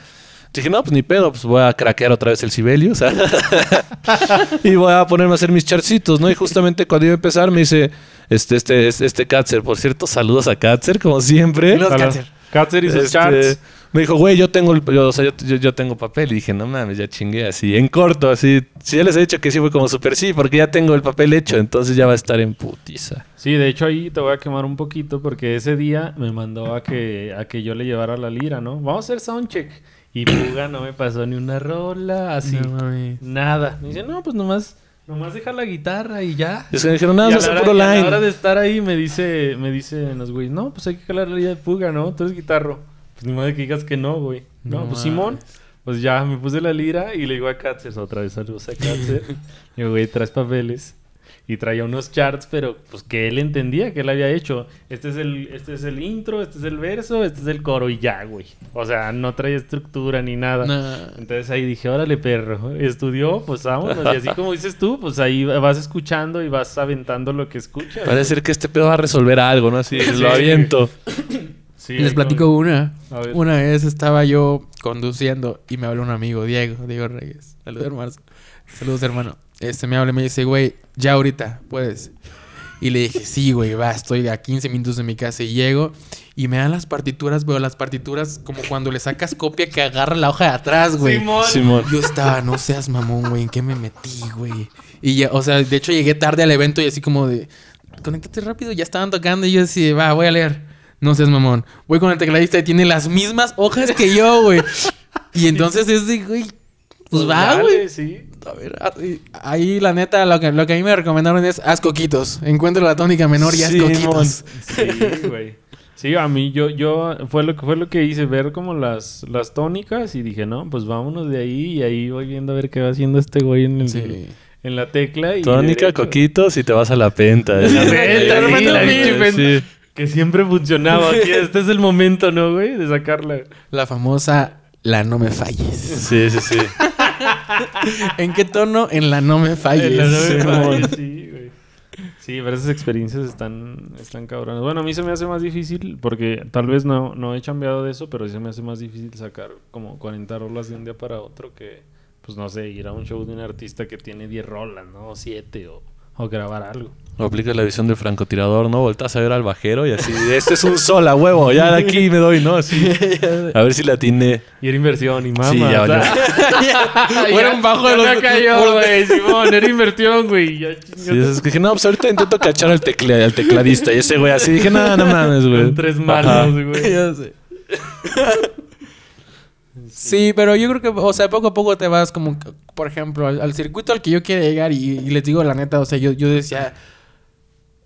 Dije, no, pues ni pedo, pues voy a craquear otra vez el Sibelius. y voy a ponerme a hacer mis charcitos, ¿no? Y justamente cuando iba a empezar me dice, este, este, este, este Katzer, por cierto, saludos a Katzer, como siempre. Para- Katzer. Katzer y sus Este, charts. Me dijo, güey, yo tengo el, yo, o sea, yo, yo- yo tengo papel. Y dije, no mames, ya chingué así, en corto, así. Si ya les he dicho que sí fue como súper sí, porque ya tengo el papel hecho, entonces ya va a estar en putiza. Sí, de hecho ahí te voy a quemar un poquito porque ese día me mandó a que, a que yo le llevara la lira, ¿no? Vamos a hacer soundcheck. Y Puga no me pasó ni una rola, así. No nada. Me dice, no, pues nomás, nomás deja la guitarra y ya. Y es que me dijeron, no, y a no la es hora- puro y a la line. hora de estar ahí me dice, me dice los güeyes, no, pues hay que jalar la lira de Puga, ¿no? Tú eres guitarro. Pues ni modo de que digas que no, güey. No, No pues. Simón. Pues ya me puse la lira y le digo a Katzer, otra vez saludos a Katzer. digo, güey, traes papeles. Y traía unos charts, pero pues que él entendía que él había hecho. Este es el, este es el intro, este es el verso, este es el coro y ya, güey. O sea, no traía estructura ni nada. Entonces ahí dije, órale, perro. Estudió, pues vámonos. Y así como dices tú, pues ahí vas escuchando y vas aventando lo que escuchas. Parece ser que este pedo va a resolver algo, ¿no? Así, Sí. lo aviento. Sí, Les platico como- una. Una vez estaba yo conduciendo y me habló un amigo, Diego, Diego Reyes. Saludos, hermano. Saludos, hermano. Este me habla y me dice, güey, ya ahorita puedes. Y le dije, sí, güey, va, estoy a 15 minutos de mi casa y llego. Y me dan las partituras, veo las partituras como cuando le sacas copia que agarra la hoja de atrás, güey. Simón. Yo estaba, no seas mamón, güey, ¿en qué me metí, güey? Y ya, o sea, de hecho llegué tarde al evento y así como de, conéctate rápido, ya estaban tocando y yo así, va, voy a leer. No seas mamón. Voy con el tecladista y tiene las mismas hojas que yo, güey. Y entonces es de, güey, pues va, dale, güey. Sí. A ver, ah, ahí la neta, lo que, lo que a mí me recomendaron es haz coquitos. Encuentra la tónica menor y haz coquitos. Sí, güey. Sí, a mí yo, yo fue lo que fue lo que hice, ver como las, las tónicas y dije, no, pues vámonos de ahí y ahí voy viendo a ver qué va haciendo este güey en, el- Sí. en la tecla. Y Tónica, derecho. coquitos y te vas a la penta. La penta, sí, la penta. sí. Que siempre funcionaba. Aquí, este es el momento, ¿no, güey? De sacarla. La famosa la no me falles. Sí, sí, sí. ¿En qué tono? En la no me falles. En la Sí, güey. Sí, pero esas experiencias están, están cabronas. Bueno, a mí se me hace más difícil porque tal vez no, no he cambiado de eso, pero sí se me hace más difícil sacar como 40 rolas de un día para otro que, pues no sé, ir a un show de un artista que tiene 10 rolas, ¿no? O 7 o, o grabar algo. O aplica la visión del francotirador, ¿no? Voltas a ver al bajero y así, este es un sol a huevo, ya de aquí me doy, ¿no? Así. A ver si la atiné. Y era inversión y mamá. Sí, ya o valió. Un bajo de ya los- cayó, güey, Simón, era inversión, güey. Ya Sí, es que dije, no, pues ahorita intento cachar al, tecle- al tecladista. Y ese güey así, dije, no, no mames, güey. Con tres manos, güey. Ya sé. Sí, pero yo creo que, o sea, poco a poco te vas como, por ejemplo, al, circuito al que yo quiero llegar y, y les digo la neta, o sea, yo, yo decía,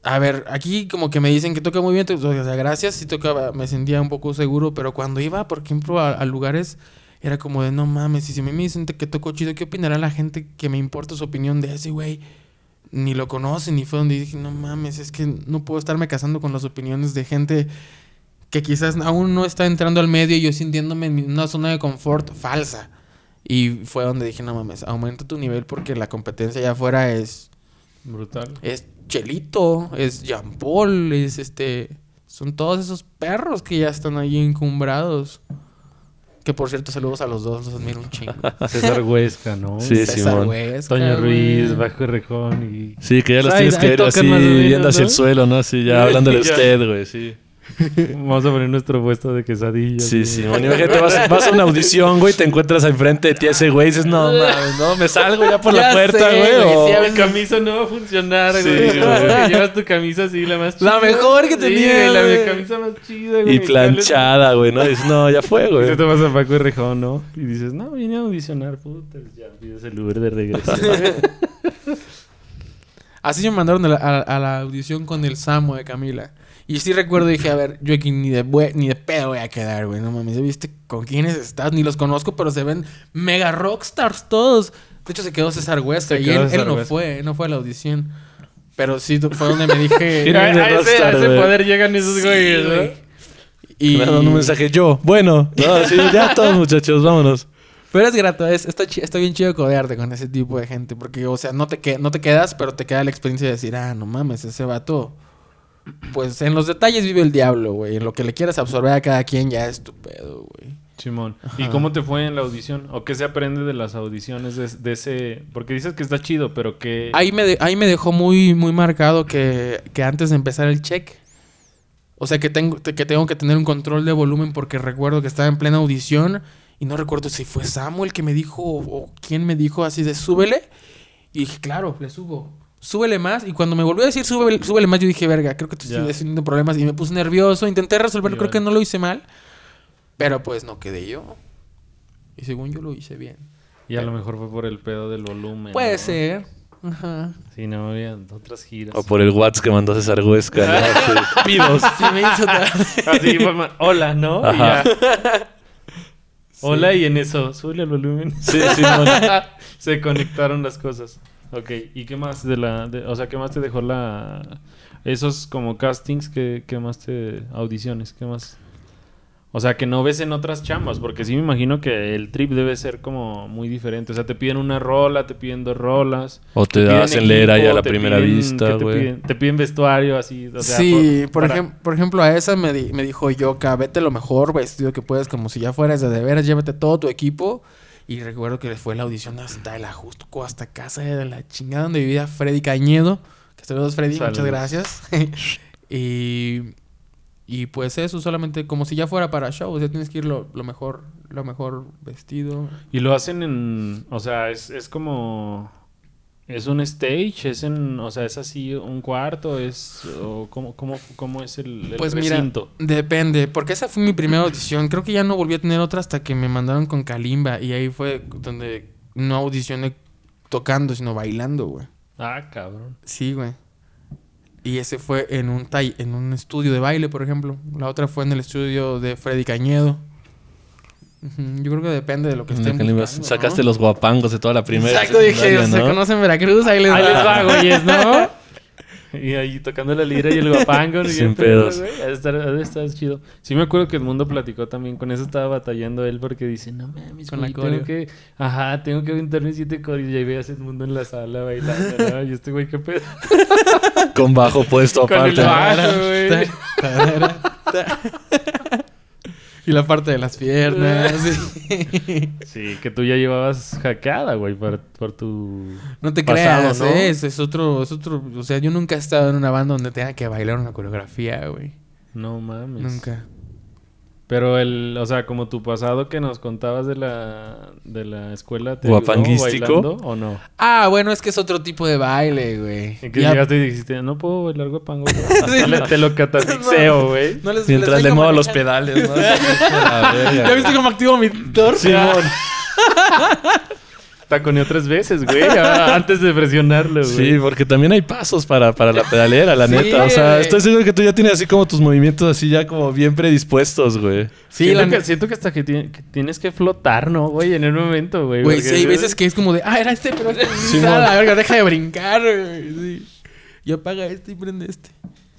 a ver, aquí como que me dicen que toca muy bien, o sea, gracias, sí tocaba, me sentía un poco seguro, pero cuando iba, por ejemplo, a, a lugares, era como de, no mames, y si me dicen que toco chido, ¿qué opinará la gente que me importa su opinión de ese güey? Ni lo conocen, ni fue donde dije, no mames, es que no puedo estarme casando con las opiniones de gente que quizás aún no está entrando al medio y yo sintiéndome en una zona de confort falsa. Y fue donde dije, no mames, aumenta tu nivel porque la competencia allá afuera es, Brutal. es Chelito, es Jean Paul, es este... Son todos esos perros que ya están ahí encumbrados. Que por cierto, saludos a los dos, los admiro un chingo. César Huesca, ¿no? Sí, César Simón. Huesca, Toño Ruiz. Bajo Rejón y... Sí, que ya los tienes que ver así, viendo hacia ¿no? el suelo, ¿no? Así, ya hablándole a usted, güey, sí. Vamos a poner nuestro puesto de quesadillas. Sí, güey. sí. Bueno, imagínate, vas, vas a una audición, güey, te encuentras enfrente de ti ese güey y dices, no, mames, no, me salgo ya por Ya la puerta, sé, güey. o- sí, a Mi camisa no va a funcionar, Sí, güey. Llevas tu camisa así, la más La mejor que Sí, tenía, güey, la camisa más chida, güey. Y planchada, güey, ¿no? Dices, no, ya fue, Y güey. te tomas a Paco de Rejón, ¿no? Y dices, no, vine a audicionar, puta. Ya pides el Uber de regreso. Así me mandaron a la, a- a la audición con el Samo de Camila. Y sí recuerdo, dije, a ver, yo aquí ni de, bue- ni de pedo voy a quedar, güey. No mames, ¿ya viste con quiénes estás? Ni los conozco, pero se ven mega rockstars todos. De hecho, se quedó César Huesca Se y él, no fue, él no fue a la audición. Pero sí fue donde me dije... Mira, a, ese, a poder llegan esos Sí, güeyes, güey. ¿no? Y... Me mandan un mensaje yo. Bueno, no, sí, ya todos, muchachos, vámonos. Pero es grato, es, está, está bien chido codearte con ese tipo de gente. Porque, o sea, no te, que, no te quedas, pero te queda la experiencia de decir, ah, no mames, ese vato. Pues en los detalles vive el diablo, güey. En lo que le quieras absorber a cada quien ya es tu pedo, güey. Simón. ¿Y cómo te fue en la audición? ¿O qué se aprende de las audiciones de, de ese...? Porque dices que está chido, pero que... Ahí me, de- ahí me dejó muy, muy marcado que, que antes de empezar el check. O sea, que tengo, que tengo que tener un control de volumen porque recuerdo que estaba en plena audición y no recuerdo si fue Samuel que me dijo o, o quién me dijo así de súbele. Y dije, claro, le subo. Súbele más. Y cuando me volvió a decir súbele, súbele más, yo dije, verga, creo que te estoy Ya. teniendo problemas. Y me puse nervioso. Intenté resolverlo, Y creo que no lo hice mal. Pero pues no quedé yo. Y según yo lo hice bien. Y a lo mejor fue por el pedo del volumen. Puede ¿no? ser. Ajá. Sí, no, había otras giras. O por el WhatsApp que mandó César Huesca, ¿no? Sí. Pidos. Se me hizo tarde. Así fue, ma- hola, ¿no? Y Ajá. ya. Hola, y en eso, sube el volumen. Sí, sí, no. Se conectaron las cosas. Ok, ¿y qué más de la... de- o sea, ¿qué más te dejó la... Esos como castings, ¿qué, qué más te... audiciones, qué más... O sea, que no ves en otras chambas, porque sí me imagino que el trip debe ser como muy diferente. O sea, te piden una rola, te piden dos rolas. O te piden hacen leer ahí a la te primera piden- vista, ¿qué te güey. piden? Te piden vestuario, así. O sea, sí, por, para- ejem- por ejemplo, a esa me, di- me dijo Yoka, vete lo mejor vestido que puedes, como si ya fueras de de veras, llévate todo tu equipo. Y recuerdo que fue la audición hasta el Ajusco, hasta casa de la chingada donde vivía Freddy Cañedo, Saludos, Freddy. Muchas gracias. y, y pues eso, solamente como si ya fuera para show. Sea, tienes que ir lo, lo mejor, lo mejor vestido. Y lo hacen en. O sea, es, es como. Es un stage, es en. O sea, es así un cuarto, es. O ¿cómo, cómo, cómo es el, el Pues mira, depende, porque esa fue mi primera audición. Creo que ya no volví a tener otra hasta que me mandaron con Kalimba. Y ahí fue donde no audicioné tocando, sino bailando, güey. Ah, cabrón. Sí, güey. Y ese fue en un en un estudio de baile, por ejemplo. La otra fue en el estudio de Freddy Cañedo. Yo creo que depende de lo que estén Sacaste buscando, Sacaste ¿no? los guapangos de toda la primera. Exacto, dije, se ¿no? conoce en Veracruz, ahí les Ahí les va, güeyes, ¿no? Y ahí tocando la lira y el guapango. y Sin el pedo, pedos. estar chido. Sí me acuerdo que el mundo platicó también. Con eso estaba batallando él porque dice, no mames, Con la güey, coreo. tengo que... Ajá, tengo que aventarme siete coreos. Y ahí veías el mundo en la sala bailando, ¿no? Y este güey, ¿qué pedo? Con bajo puesto Con el aparte. bajo, güey. Y la parte de las piernas. sí. Sí, que tú ya llevabas hackeada, güey, por, por tu... No te Pasado, creas, ¿no? Es, es otro, es otro. O sea, yo nunca he estado en una banda donde tenga que bailar una coreografía, güey. No mames. Nunca. Pero el, o sea, como tu pasado que nos contabas de la, de la escuela, ¿te bailando o no? Ah, bueno, es que es otro tipo de baile, güey. En que Ya- llegaste y dijiste, no puedo bailar guapango. güey". Hasta le- te lo catafixeo, güey. No les- Mientras les le muevo los pedales, ¿no? ¿Ya viste cómo activo mi torso? Simón. Taconeó tres veces, güey, antes de presionarlo, güey. Sí, porque también hay pasos para, para la pedalera, la Sí, neta. O sea, güey. estoy seguro que tú ya tienes así como tus movimientos así ya como bien predispuestos, güey. Sí, siento, la que, ne- siento que hasta que, ti- que tienes que flotar, ¿no, güey? En el momento, güey. Güey, sí, hay veces que es como de, ah, era este, pero este. Ah, la verga, deja de brincar, güey. Sí. Y apaga este y prende este.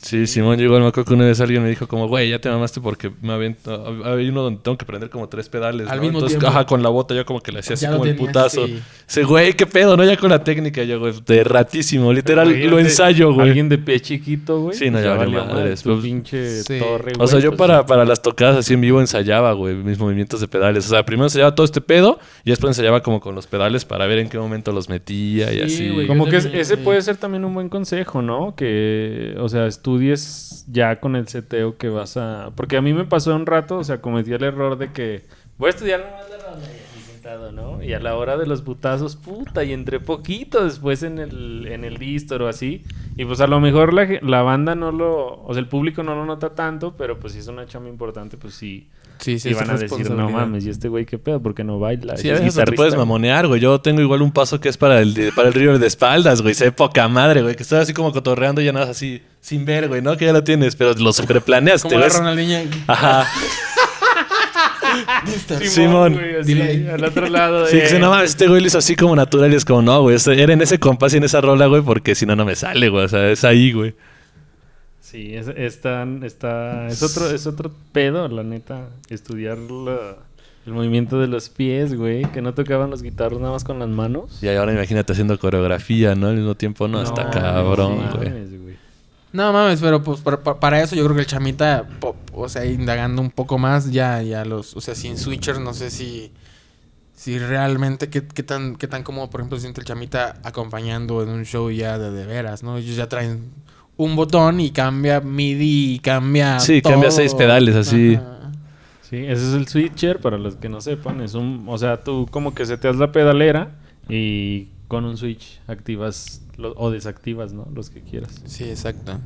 Sí, Simón llegó al acuerdo que una vez alguien me dijo como, güey, ya te mamaste porque me avento... Hay uno donde tengo que prender como tres pedales, Al ¿no? mismo Entonces, tiempo. ajá, con la bota yo como que le hacía así Ya lo como el tenías, putazo. sí. Ese, güey, qué pedo, ¿no? Ya con la técnica, yo, güey, de ratísimo. Literal, lo ensayo, güey. Alguien de pie chiquito, güey. Sí, no, ya valió madres, Tu pues- pinche Sí. torre, O sea, güey, yo pues, para, para las tocadas así en vivo ensayaba, güey, mis movimientos de pedales. O sea, primero ensayaba todo este pedo y después ensayaba como con los pedales para ver en qué momento los metía y Sí, así. güey. Como Yo que es- también, ese sí. puede ser también un buen consejo, ¿no? Que, o sea, estudies ya con el seteo que vas a... Porque a mí me pasó un rato, o sea, cometí el error de que voy a estudiar nomás la ¿no? Y a la hora de los putazos, puta, y entre poquito después en el, en el distro o así. Y pues a lo mejor la, la banda no lo... O sea, el público no lo nota tanto, pero pues si es una chamba importante, pues sí... Sí, sí, Y van a decir, no mames, ¿y este güey qué pedo? ¿Por qué no baila? Sí, a veces te puedes güey. mamonear, güey. Yo tengo igual un paso que es para el, para el río de espaldas, güey. Ve poca madre, güey. Que estás así como cotorreando y ya nada más así, sin ver, güey, ¿no? Que ya lo tienes, pero lo sobreplaneas. Como te la Ronaldinha. Ajá. Simón, Simón. güey, así, al otro lado. Sí, que se, no mames, este güey lo hizo así como natural y es como, no, güey. este- Era en ese compás y en esa rola, güey, porque si no, no me sale, güey. O sea, es ahí, güey. Sí, es, es tan- está, es otro, es otro pedo, la neta, estudiar la- el movimiento de los pies, güey, que no tocaban los guitarros nada más con las manos. Y ahora imagínate haciendo coreografía, ¿no? Al mismo tiempo, no, está cabrón, sí, güey. No mames, pero pues para, eso yo creo que el chamita, po- o sea, indagando un poco más, ya, ya los, o sea, sin switchers, no sé si, si realmente qué, qué tan, qué tan cómodo, por ejemplo, se siente el chamita acompañando en un show ya de, de veras, ¿no? Ellos ya traen un botón y cambia MIDI y cambia Sí, cambia seis pedales, así. Ajá. Sí, ese es el switcher, para los que no sepan, es un, o sea, tú como que seteas la pedalera y con un switch activas lo- o desactivas, ¿no? Los que quieras. Sí, exacto.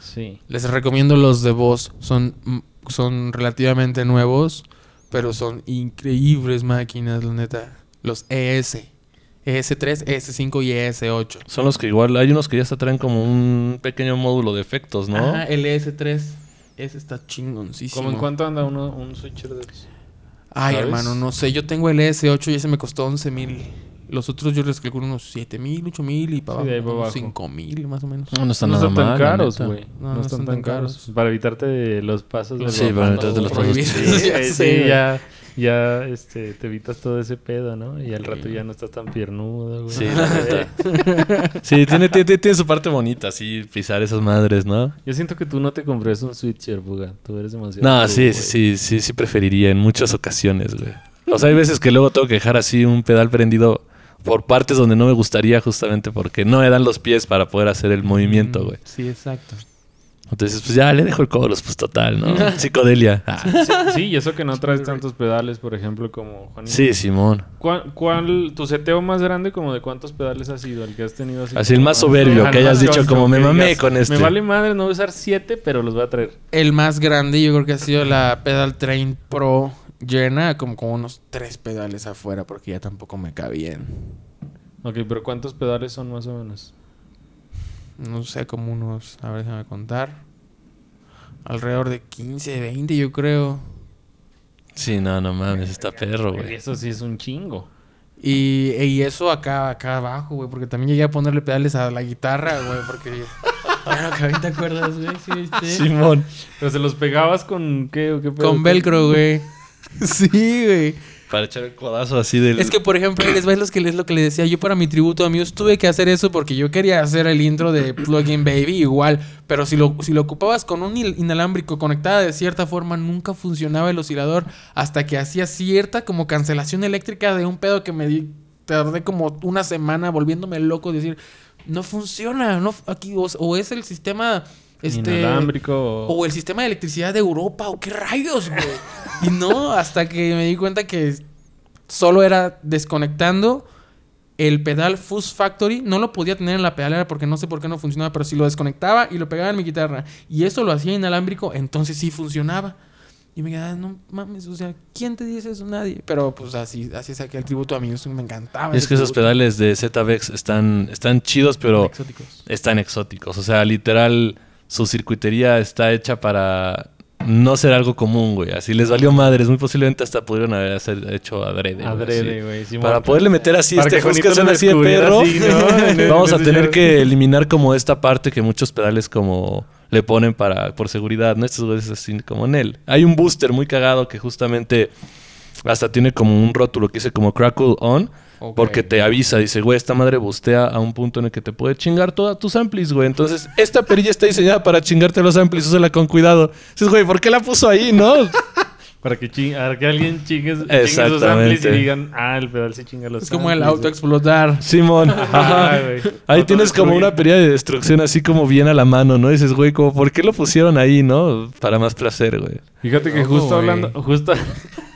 Sí. Les recomiendo los de voz. Son, mm, son relativamente nuevos, pero son increíbles máquinas, la neta. Los E ES. ES3, ES5 y ES8. Son los que igual, hay unos que ya hasta traen como un pequeño módulo de efectos, ¿no? Ajá, el ES3. Ese está chingoncísimo. ¿Cómo en cuánto anda uno, un switcher de esos? Ay, ¿Sabes? hermano, no sé. Yo tengo el ES8 y ese me costó 11 mil. Los otros yo les calculo unos 7 mil, 8 mil y para Sí, de ahí abajo, para unos abajo. 5 mil más o menos. No, no están no nada están tan mal, caros, güey. No, no están tan caros. Para evitarte de los pasos de Sí, para evitarte los pasos. Sí. Ya sí, ya, ya este, te evitas todo ese pedo, ¿no? Y al rato ya no estás tan piernudo, güey. Sí, la neta. Sí, tiene, tiene, tiene su parte bonita, así, pisar esas madres, ¿no? Yo siento que tú no te compraste un switcher, Buga. Tú eres demasiado. No, sí, güey. sí, sí, sí preferiría en muchas ocasiones, güey. O sea, hay veces que luego tengo que dejar así un pedal prendido. Por partes donde no me gustaría justamente porque no me dan los pies para poder hacer el movimiento, güey. Sí, exacto. Entonces, pues ya le dejo el coros, pues total, ¿no? Psicodelia. Ah, Sí, sí, y eso que no traes tantos pedales, por ejemplo, como Juanito. sí, Simón. ¿Cuál, cuál- tu seteo más grande, como de cuántos pedales ha sido el que has tenido así? Así el más soberbio, que hayas dicho, como, me mamé con este". Me vale madre, no voy a usar siete, pero los voy a traer. El más grande yo creo que ha sido la Pedal Train Pro llena, como con unos tres pedales afuera porque ya tampoco me cabían. Ok, pero ¿cuántos pedales son más o menos? No sé, como unos, a ver, déjame contar. Alrededor de 15, 20 yo creo. Sí, no, no mames, está perro, Y güey. eso sí es un chingo. Y, y eso acá, acá abajo, güey, porque también llegué a ponerle pedales a la guitarra, güey, porque... Bueno, que ahorita te acuerdas, güey, sí, sí. Simón. Pero se los pegabas con qué o qué pedo? Con velcro, güey. Sí, güey. Para echar el codazo así del... Es que, por ejemplo, ahí les va lo que, es lo que le decía. Yo para mi tributo a Muse tuve que hacer eso porque yo quería hacer el intro de Plugin Baby igual. Pero si lo, si lo ocupabas con un in- inalámbrico conectada de cierta forma, nunca funcionaba el oscilador hasta que hacía cierta como cancelación eléctrica de un pedo que me di- tardé como una semana volviéndome loco. Decir, no funciona. No, aquí, o, o es el sistema... Este, Inalámbrico o... o el sistema de electricidad de Europa, o qué rayos, güey. y no, hasta que me di cuenta que solo era desconectando el pedal Fuzz Factory. No lo podía tener en la pedalera porque no sé por qué no funcionaba, pero si lo desconectaba y lo pegaba en mi guitarra y eso lo hacía inalámbrico, entonces sí funcionaba. Y me quedaba, no mames, o sea, ¿quién te dice eso? Nadie. Pero pues así, así saqué el tributo a mí, eso me encantaba. Es que esos pedales de ZBX están, están chidos, pero Exóticos. están exóticos. O sea, literal, su circuitería está hecha para no ser algo común, güey. Así les valió madres. Muy posiblemente hasta pudieron haber hacer- hecho adrede. Adrede, güey. Para poderle meter así este lo así de perro, así, ¿no? En- vamos a en tener que eliminar como esta parte que muchos pedales como le ponen para por seguridad, ¿no? Estos güeyes así como en él. Hay un booster muy cagado que justamente hasta tiene como un rótulo que dice como crackle on. Porque te avisa, dice, güey, esta madre bustea a un punto en el que te puede chingar todas tus amplis, güey. Entonces, esta perilla está diseñada para chingarte los amplis, úsala con cuidado. Dices, güey, ¿por qué la puso ahí, no? Para que, ching- para que alguien chingue, chingue sus amplis y digan, ah, el pedal se chinga los Es como el auto explotar. Simón. Ajá. Ahí Auto tienes como una perilla de destrucción así como bien a la mano, ¿no? Dices, güey, como, ¿por qué lo pusieron ahí, no? Para más placer, güey. Fíjate que justo güey. hablando, justo,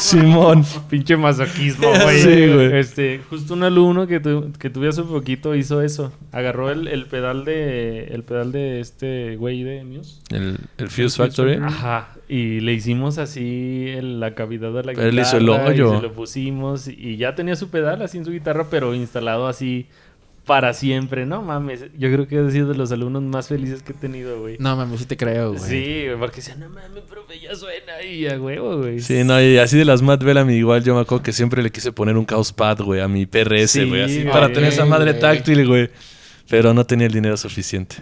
Simón. pinche masoquismo, güey. Sí, güey. Este, justo un alumno que, tu- que tuve hace poquito hizo eso. Agarró el, el pedal de, el pedal de este güey de Muse. El, el Fuse Factory. Ajá. Y le hicimos así el- la cavidad de la guitarra. Él hizo el y hoyo. se lo pusimos y ya tenía su pedal así en su guitarra, pero instalado así para siempre. No mames, yo creo que ha sido de los alumnos más felices que he tenido, güey. No mames, sí te creo, güey. Sí, güey, porque decían, no mames, profe, ya suena y a huevo, güey. Sí, no, y así de las Matt Bellamy igual yo me acuerdo que siempre le quise poner un Chaos Pad, güey, a mi PRS, Sí, güey, así güey. para tener esa madre güey. táctil, güey. Pero no tenía el dinero suficiente.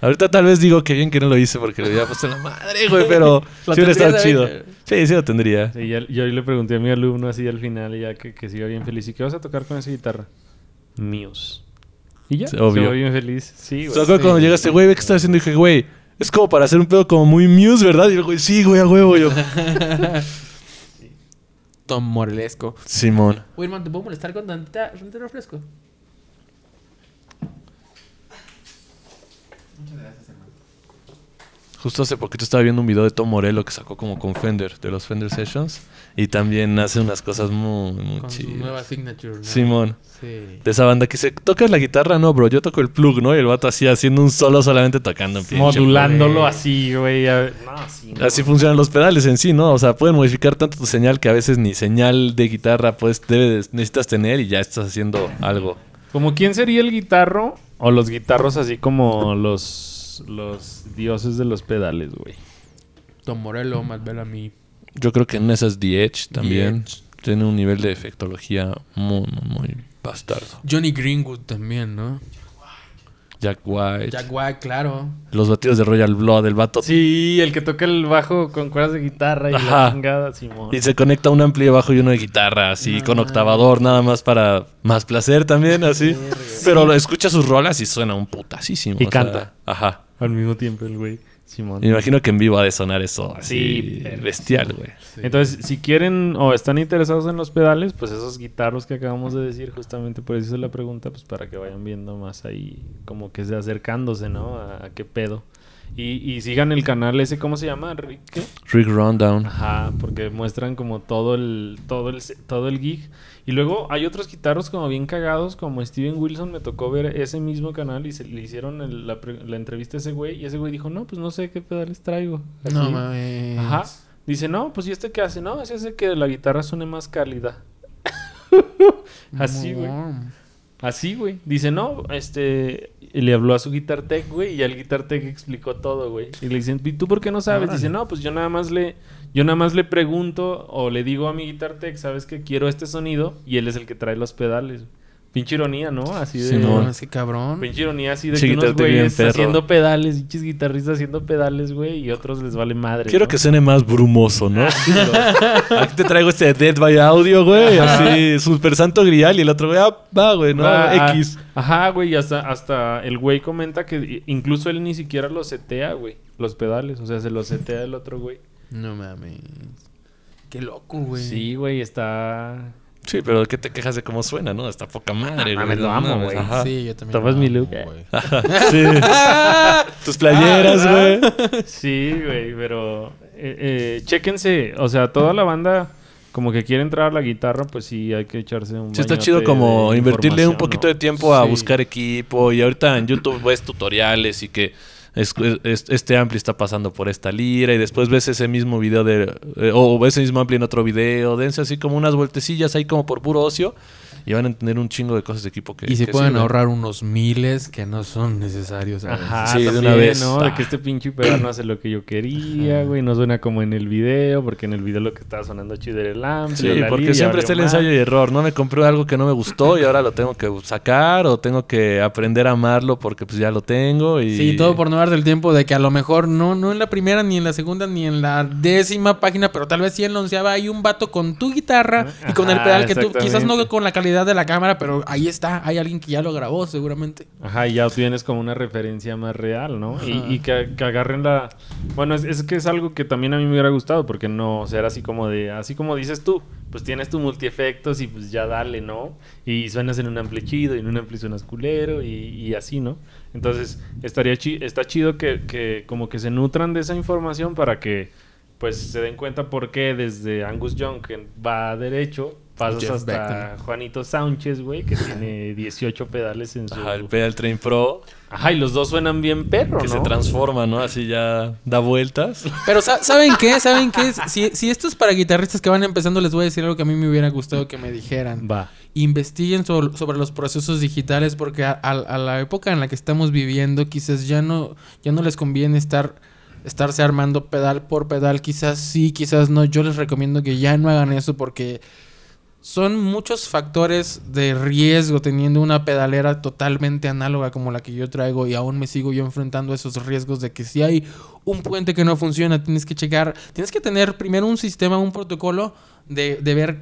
Ahorita tal vez digo que bien que no lo hice porque le había puesto la madre, güey, pero sí hubiera estado chido. Sí, sí lo tendría. Sí, ya- yo le pregunté a mi alumno así al final, ya que, que siga bien feliz. ¿Y qué vas a tocar con esa guitarra? Míos. Y ya, Sí, obvio. bien feliz. Sí, ¿Se güey. acuerdan cuando llegaste, güey, ve qué estás haciendo? Y dije, güey, es como para hacer un pedo como muy Muse, ¿verdad? Y el güey, sí, güey, a huevo. Yo, Tom Morelesco. Simón. Oye, hermano, ¿te puedo molestar con tantita, tantito refresco? Justo hace poquito estaba viendo un video de Tom Morello que sacó como con Fender, de los Fender Sessions. Y también hace unas cosas muy, muy Con su chidas. nueva signature, ¿no? Simón. Sí. De esa banda que dice, ¿tocas la guitarra? No, bro, yo toco el plug, ¿no? Y el vato así haciendo un solo solamente tocando pinche Modulándolo así, güey. No, así. no. Así funcionan los pedales en sí, ¿no? O sea, pueden modificar tanto tu señal que a veces ni señal de guitarra pues debes, necesitas tener y ya estás haciendo algo. Como quién sería el guitarro o los guitarros así como los los dioses de los pedales, güey. Tom Morello, Matt Bellamy. Yo creo que en esas The Edge también The Edge. tiene un nivel de efectología muy, muy, muy bastardo. Johnny Greenwood también, ¿no? Jack White. Jack White, claro. Los batidos de Royal Blood, el vato. Sí, el que toca el bajo con cuerdas de guitarra y Ajá. la chingada, Simón. Y se conecta un amplio de bajo y uno de guitarra, así, con octavador, nada más para más placer también, así. Pero lo escucha sus rolas y suena un putasísimo. Y o sea, canta. ajá. Al mismo tiempo el güey. Simón. Me imagino que en vivo ha de sonar eso así Sí, bestial, güey. Entonces, si quieren o están interesados en los pedales, pues esos guitarros que acabamos de decir, justamente por eso hice la pregunta, pues para que vayan viendo más ahí, como que se acercándose, ¿no? A, a qué pedo. Y, y sigan el canal ese, ¿cómo se llama? Rick, ¿qué? Rick Rundown. Ajá, porque muestran como todo el, todo el, todo el gig. Y luego hay otros guitarros como bien cagados, como Steven Wilson. Me tocó ver ese mismo canal y se, le hicieron el- la, entrevista a ese güey. Y ese güey dijo, no, pues no sé qué pedales traigo. No mames. Ajá. Dice, no, pues ¿y este qué hace? No, es ese que la guitarra suene más cálida. Así, güey. No. Así, güey. Dice, no, este... y le habló a su Guitar Tech, güey, y al Guitar Tech explicó todo, güey. Y le dicen, ¿y tú por qué no sabes? Dice, no, pues yo nada más le... Yo nada más le pregunto o le digo a mi Guitar Tech, ¿sabes que quiero este sonido? Y él es el que trae los pedales. Pinche ironía, ¿no? Así de... Sí, no, ese cabrón. Pinche ironía así de que unos güeyes haciendo pedales, pinches guitarristas haciendo pedales, güey, y otros les vale madre. Quiero ¿no? que suene más brumoso, ¿no? Aquí te traigo este Dead by Audio, güey. Así, Super Santo Grial. Y el otro, güey, ah, va, güey, no, Va, ah, X. Ajá, güey, y hasta, hasta el güey comenta que incluso él ni siquiera los setea, güey, los pedales. O sea, se los setea el otro güey. No mames. Qué loco, güey. Sí, güey, está... Sí, pero ¿qué te quejas de cómo suena, no? Está poca madre, Ah, güey. mames, lo amo, güey. Ajá. Sí, yo también. Tomas mi look. güey. Sí. Tus playeras, Ah, güey. Sí, güey, pero... eh, eh, chéquense, o sea, toda la banda como que quiere entrar a la guitarra, pues sí, hay que echarse un Sí, está chido como invertirle un poquito ¿no? de tiempo a Sí. buscar equipo. Y ahorita en YouTube ves tutoriales y que es- es- este ampli está pasando por esta lira. Y después ves ese mismo video de. eh, o ese mismo ampli en otro video. Dense así como unas vueltecillas ahí como por puro ocio. Y van a entender un chingo de cosas de equipo que. Y se que pueden sirven. ahorrar unos miles que no son necesarios. a. Ajá, Sí, de también, una vez. ¿no? De que este pinche pedal no hace lo que yo quería, güey. No suena como en el video, porque en el video lo que estaba sonando chido era el ampli. Sí, la porque siempre está el ensayo y error. No me compré algo que no me gustó y ahora lo tengo que sacar o tengo que aprender a amarlo porque pues ya lo tengo. Y... Sí, todo por no darte el tiempo de que a lo mejor no, no en la primera, ni en la segunda, ni en la décima página, pero tal vez sí en la onceava hay un vato con tu guitarra y con el pedal que tú, quizás no con la calidad de la cámara, pero ahí está, hay alguien que ya lo grabó seguramente. Ajá, y ya tienes como una referencia más real, ¿no? Y, Ajá. y que, que agarren la... Bueno, es, es que es algo que también a mí me hubiera gustado, porque no ser así como de... Así como dices tú, pues tienes tu multiefectos y pues ya dale, ¿no? Y suenas en un ampli chido y en un ampli suenas culero y, y así, ¿no? Entonces, estaría chi- está chido que, que como que se nutran de esa información para que pues se den cuenta por qué desde Angus Young, que va derecho, pasas Jeff hasta. Juanito Sánchez, güey, que tiene 18 pedales en su... Ajá, el Pedal Train Pro Ajá, y los dos suenan bien perro, que ¿no? se transforma, ¿no? Así ya da vueltas. Pero sa- ¿saben qué? ¿Saben qué? Si, si esto es para guitarristas que van empezando, les voy a decir algo que a mí me hubiera gustado que me dijeran. Va. investiguen sobre, sobre los procesos digitales porque a, a- a la época en la que estamos viviendo quizás ya no ya no les conviene estar estarse armando pedal por pedal quizás sí quizás no yo les recomiendo que ya no hagan eso porque son muchos factores de riesgo teniendo una pedalera totalmente análoga como la que yo traigo y aún me sigo yo enfrentando a esos riesgos de que si hay un puente que no funciona tienes que checar tienes que tener primero un sistema un protocolo de, de ver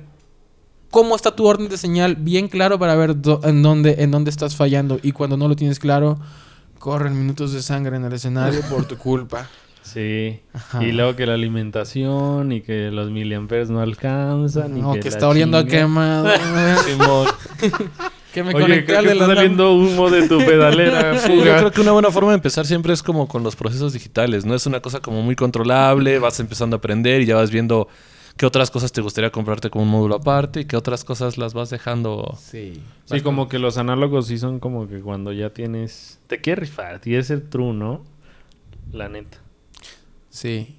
cómo está tu orden de señal bien claro para ver do- en dónde en dónde estás fallando y cuando no lo tienes claro corren minutos de sangre en el escenario por tu culpa. Sí. Ajá. Y luego que la alimentación y que los miliamperes no alcanzan. y No, que la está oliendo a quemado. Simón. que me Oye, creo que está la saliendo humo de tu pedalera. Sí, yo creo que una buena forma de empezar siempre es como con los procesos digitales, ¿no? Es una cosa como muy controlable, vas empezando a aprender y ya vas viendo qué otras cosas te gustaría comprarte como un módulo aparte y qué otras cosas las vas dejando. Sí. Sí, como que los análogos sí son como que cuando ya tienes... Te quieres rifar, tienes ser true, ¿no? La neta. Sí.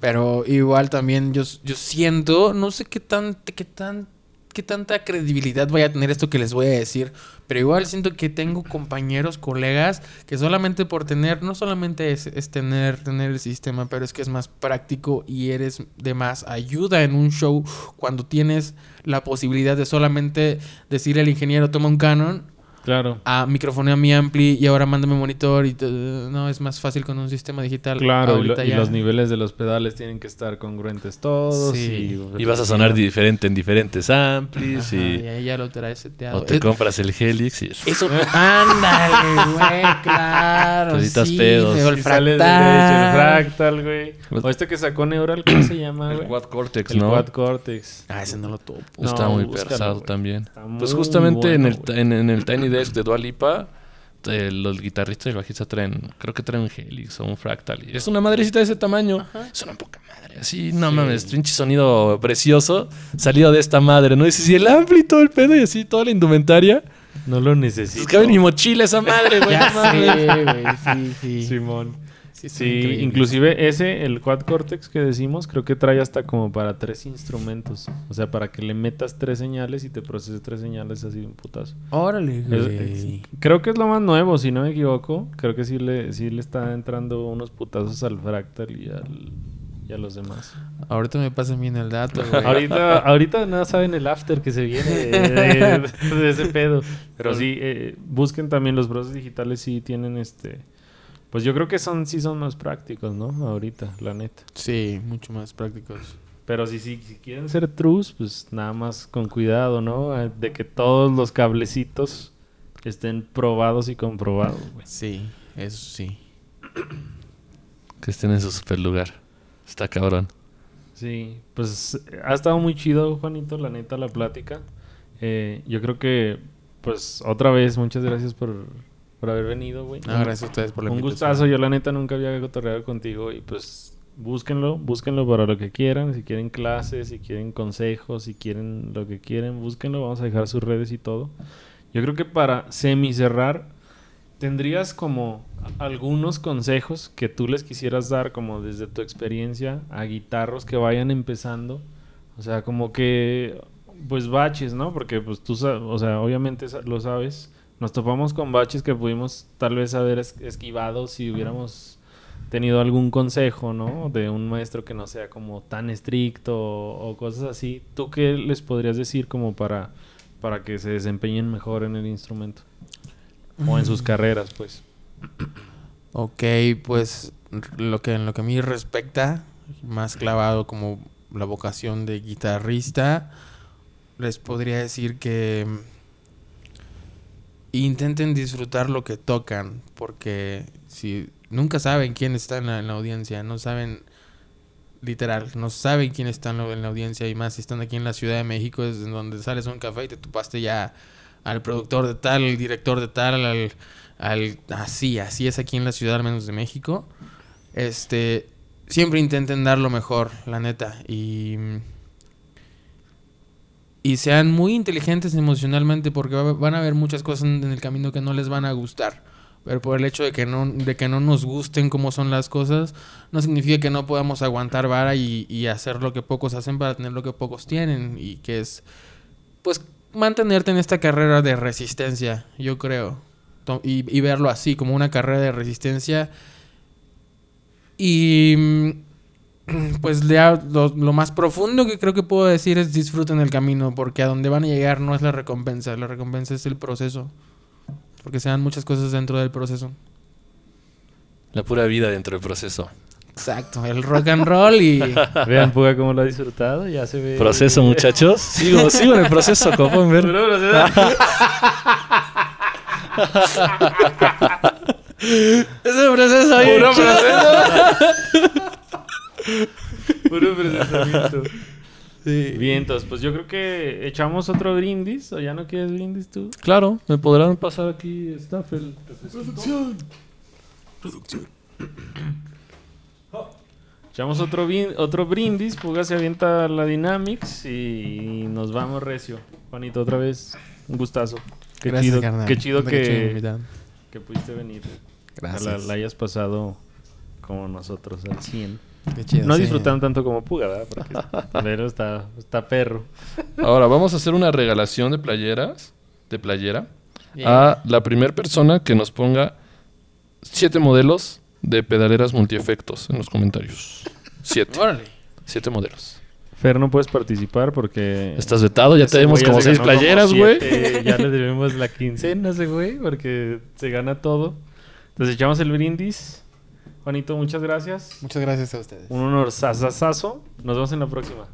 Pero igual también yo, yo siento, no sé qué tan, qué tan, qué tanta credibilidad vaya a tener esto que les voy a decir, pero igual siento que tengo compañeros, colegas, que solamente por tener, no solamente es, es tener, tener el sistema, pero es que es más práctico y eres de más ayuda en un show cuando tienes la posibilidad de solamente decirle al ingeniero toma un canon Claro. a microfonea mi ampli y ahora mándame monitor y no, es más fácil con un sistema digital. Claro, y, lo- los niveles de los pedales tienen que estar congruentes todos. Sí. Y, Y vas a sonar diferente en diferentes amplis Ajá, y... y ahí ya lo traes seteado. O te Eh, compras el Helix y... Eso, ándale, güey, claro. Toditas sí, pedos. el fractal. el güey. O este que sacó Neural, ¿cómo se llama, El? Quad Cortex, El ¿no? Quad Cortex. Ah, ese no lo topo. No, Está muy búscalo, pesado también. Está Pues justamente en, el, en el Tiny Desk de Dua Lipa, eh, los guitarristas y el bajista traen, creo que traen un Helix o un Fractal. Y es una madrecita de ese tamaño. Es una poca madre. Así, no mames, pinche sonido precioso salido de esta madre, ¿no? Dices, y el ampli y todo el pedo y así, toda la indumentaria. No lo Es necesito. cabe en mi mochila esa madre, güey. Ya no mames. sé, güey, sí, sí. Simón. Sí, Sí, inclusive ese, el Quad Cortex que decimos, creo que trae hasta como para tres instrumentos. O sea, para que le metas tres señales y te procese tres señales así de un putazo. Órale, güey. es- creo que es lo más nuevo, si no me equivoco. Creo que sí le, sí le está entrando unos putazos al Fractal y, al, y a los demás. Ahorita me pasan bien el dato, güey. ahorita, ahorita no saben el after que se viene de, de- de ese pedo. Pero sí, eh, busquen también los procesos digitales, sí tienen este... Pues yo creo que son sí son más prácticos, ¿no? Ahorita, la neta. Sí, mucho más prácticos. Pero si, si, si quieren ser trus, pues nada más con cuidado, ¿no? Eh, De que todos los cablecitos estén probados y comprobados, güey. Sí, eso sí. Que estén en su super lugar. Está cabrón. Sí, pues ha estado muy chido, Juanito, la neta, la plática. Eh, yo creo que, pues, otra vez, muchas gracias por, por haber venido, güey. No, gracias a ustedes por la Un invitación. gustazo, yo la neta nunca había cotorreado contigo y pues búsquenlo, búsquenlo para lo que quieran, si quieren clases, si quieren consejos, si quieren lo que quieren, búsquenlo, vamos a dejar sus redes y todo. Yo creo que para semi cerrar, tendrías como algunos consejos que tú les quisieras dar como desde tu experiencia a guitarros que vayan empezando, o sea, como que pues baches, ¿no? Porque pues tú, o sea, obviamente lo sabes. Nos topamos con baches que pudimos tal vez haber es- esquivado si hubiéramos tenido algún consejo, ¿no? De un maestro que no sea como tan estricto o, o cosas así. ¿Tú qué les podrías decir como para, para que se desempeñen mejor en el instrumento? O en sus carreras, pues. Ok, pues lo que en lo que a mí respecta, más clavado como la vocación de guitarrista, les podría decir que intenten disfrutar lo que tocan, porque si nunca saben quién está en la, en la audiencia, no saben literal, no saben quién está en la, en la audiencia y más si están aquí en la Ciudad de México, es donde sales a un café y te topaste ya al productor de tal, al director de tal, al, al así, así es aquí en la Ciudad al menos de México. Este, siempre intenten dar lo mejor, la neta, y y sean muy inteligentes emocionalmente porque va- van a haber muchas cosas en el camino que no les van a gustar. Pero por el hecho de que no, de que no nos gusten cómo son las cosas, no significa que no podamos aguantar vara y, y hacer lo que pocos hacen para tener lo que pocos tienen. Y que es, pues, mantenerte en esta carrera de resistencia, yo creo. Y, y verlo así, como una carrera de resistencia. Y mm, pues ya lo, lo más profundo que creo que puedo decir es disfruten el camino, porque a donde van a llegar no es la recompensa, la recompensa es el proceso. Porque se dan muchas cosas dentro del proceso. La pura vida dentro del proceso. Exacto, el rock and roll y... Vean, Puga, cómo lo ha disfrutado. Ya se ve. Proceso, muchachos. Sigo, sigo en el proceso, como pueden ver. Puro proceso. Ese proceso ahí. Puro proceso. Puro procesamiento. Vientos, pues yo creo que echamos otro brindis. ¿O ya no quieres brindis tú? Claro, me podrán pasar aquí Staffel. Echamos otro, bin- otro brindis. Puga se avienta la Dynamics y nos vamos recio. Juanito, otra vez, un gustazo. Qué Gracias, chido, carnal. qué chido que pudiste venir. Gracias. La, la hayas pasado como nosotros al 100. No disfrutaron tanto como Puga, ¿verdad? Porque pero está, está perro. Ahora, vamos a hacer una regalación de playeras, de playera, a la primera persona que nos ponga siete modelos de pedaleras multiefectos en los comentarios. Siete. Siete modelos. Fer, no puedes participar porque... Estás vetado, ya tenemos como seis playeras, güey. Ya le debemos la quincena ese güey, porque se gana todo. Entonces echamos el brindis. Juanito, muchas gracias. Muchas gracias a ustedes. Un honor, sasasazo. Nos vemos en la próxima.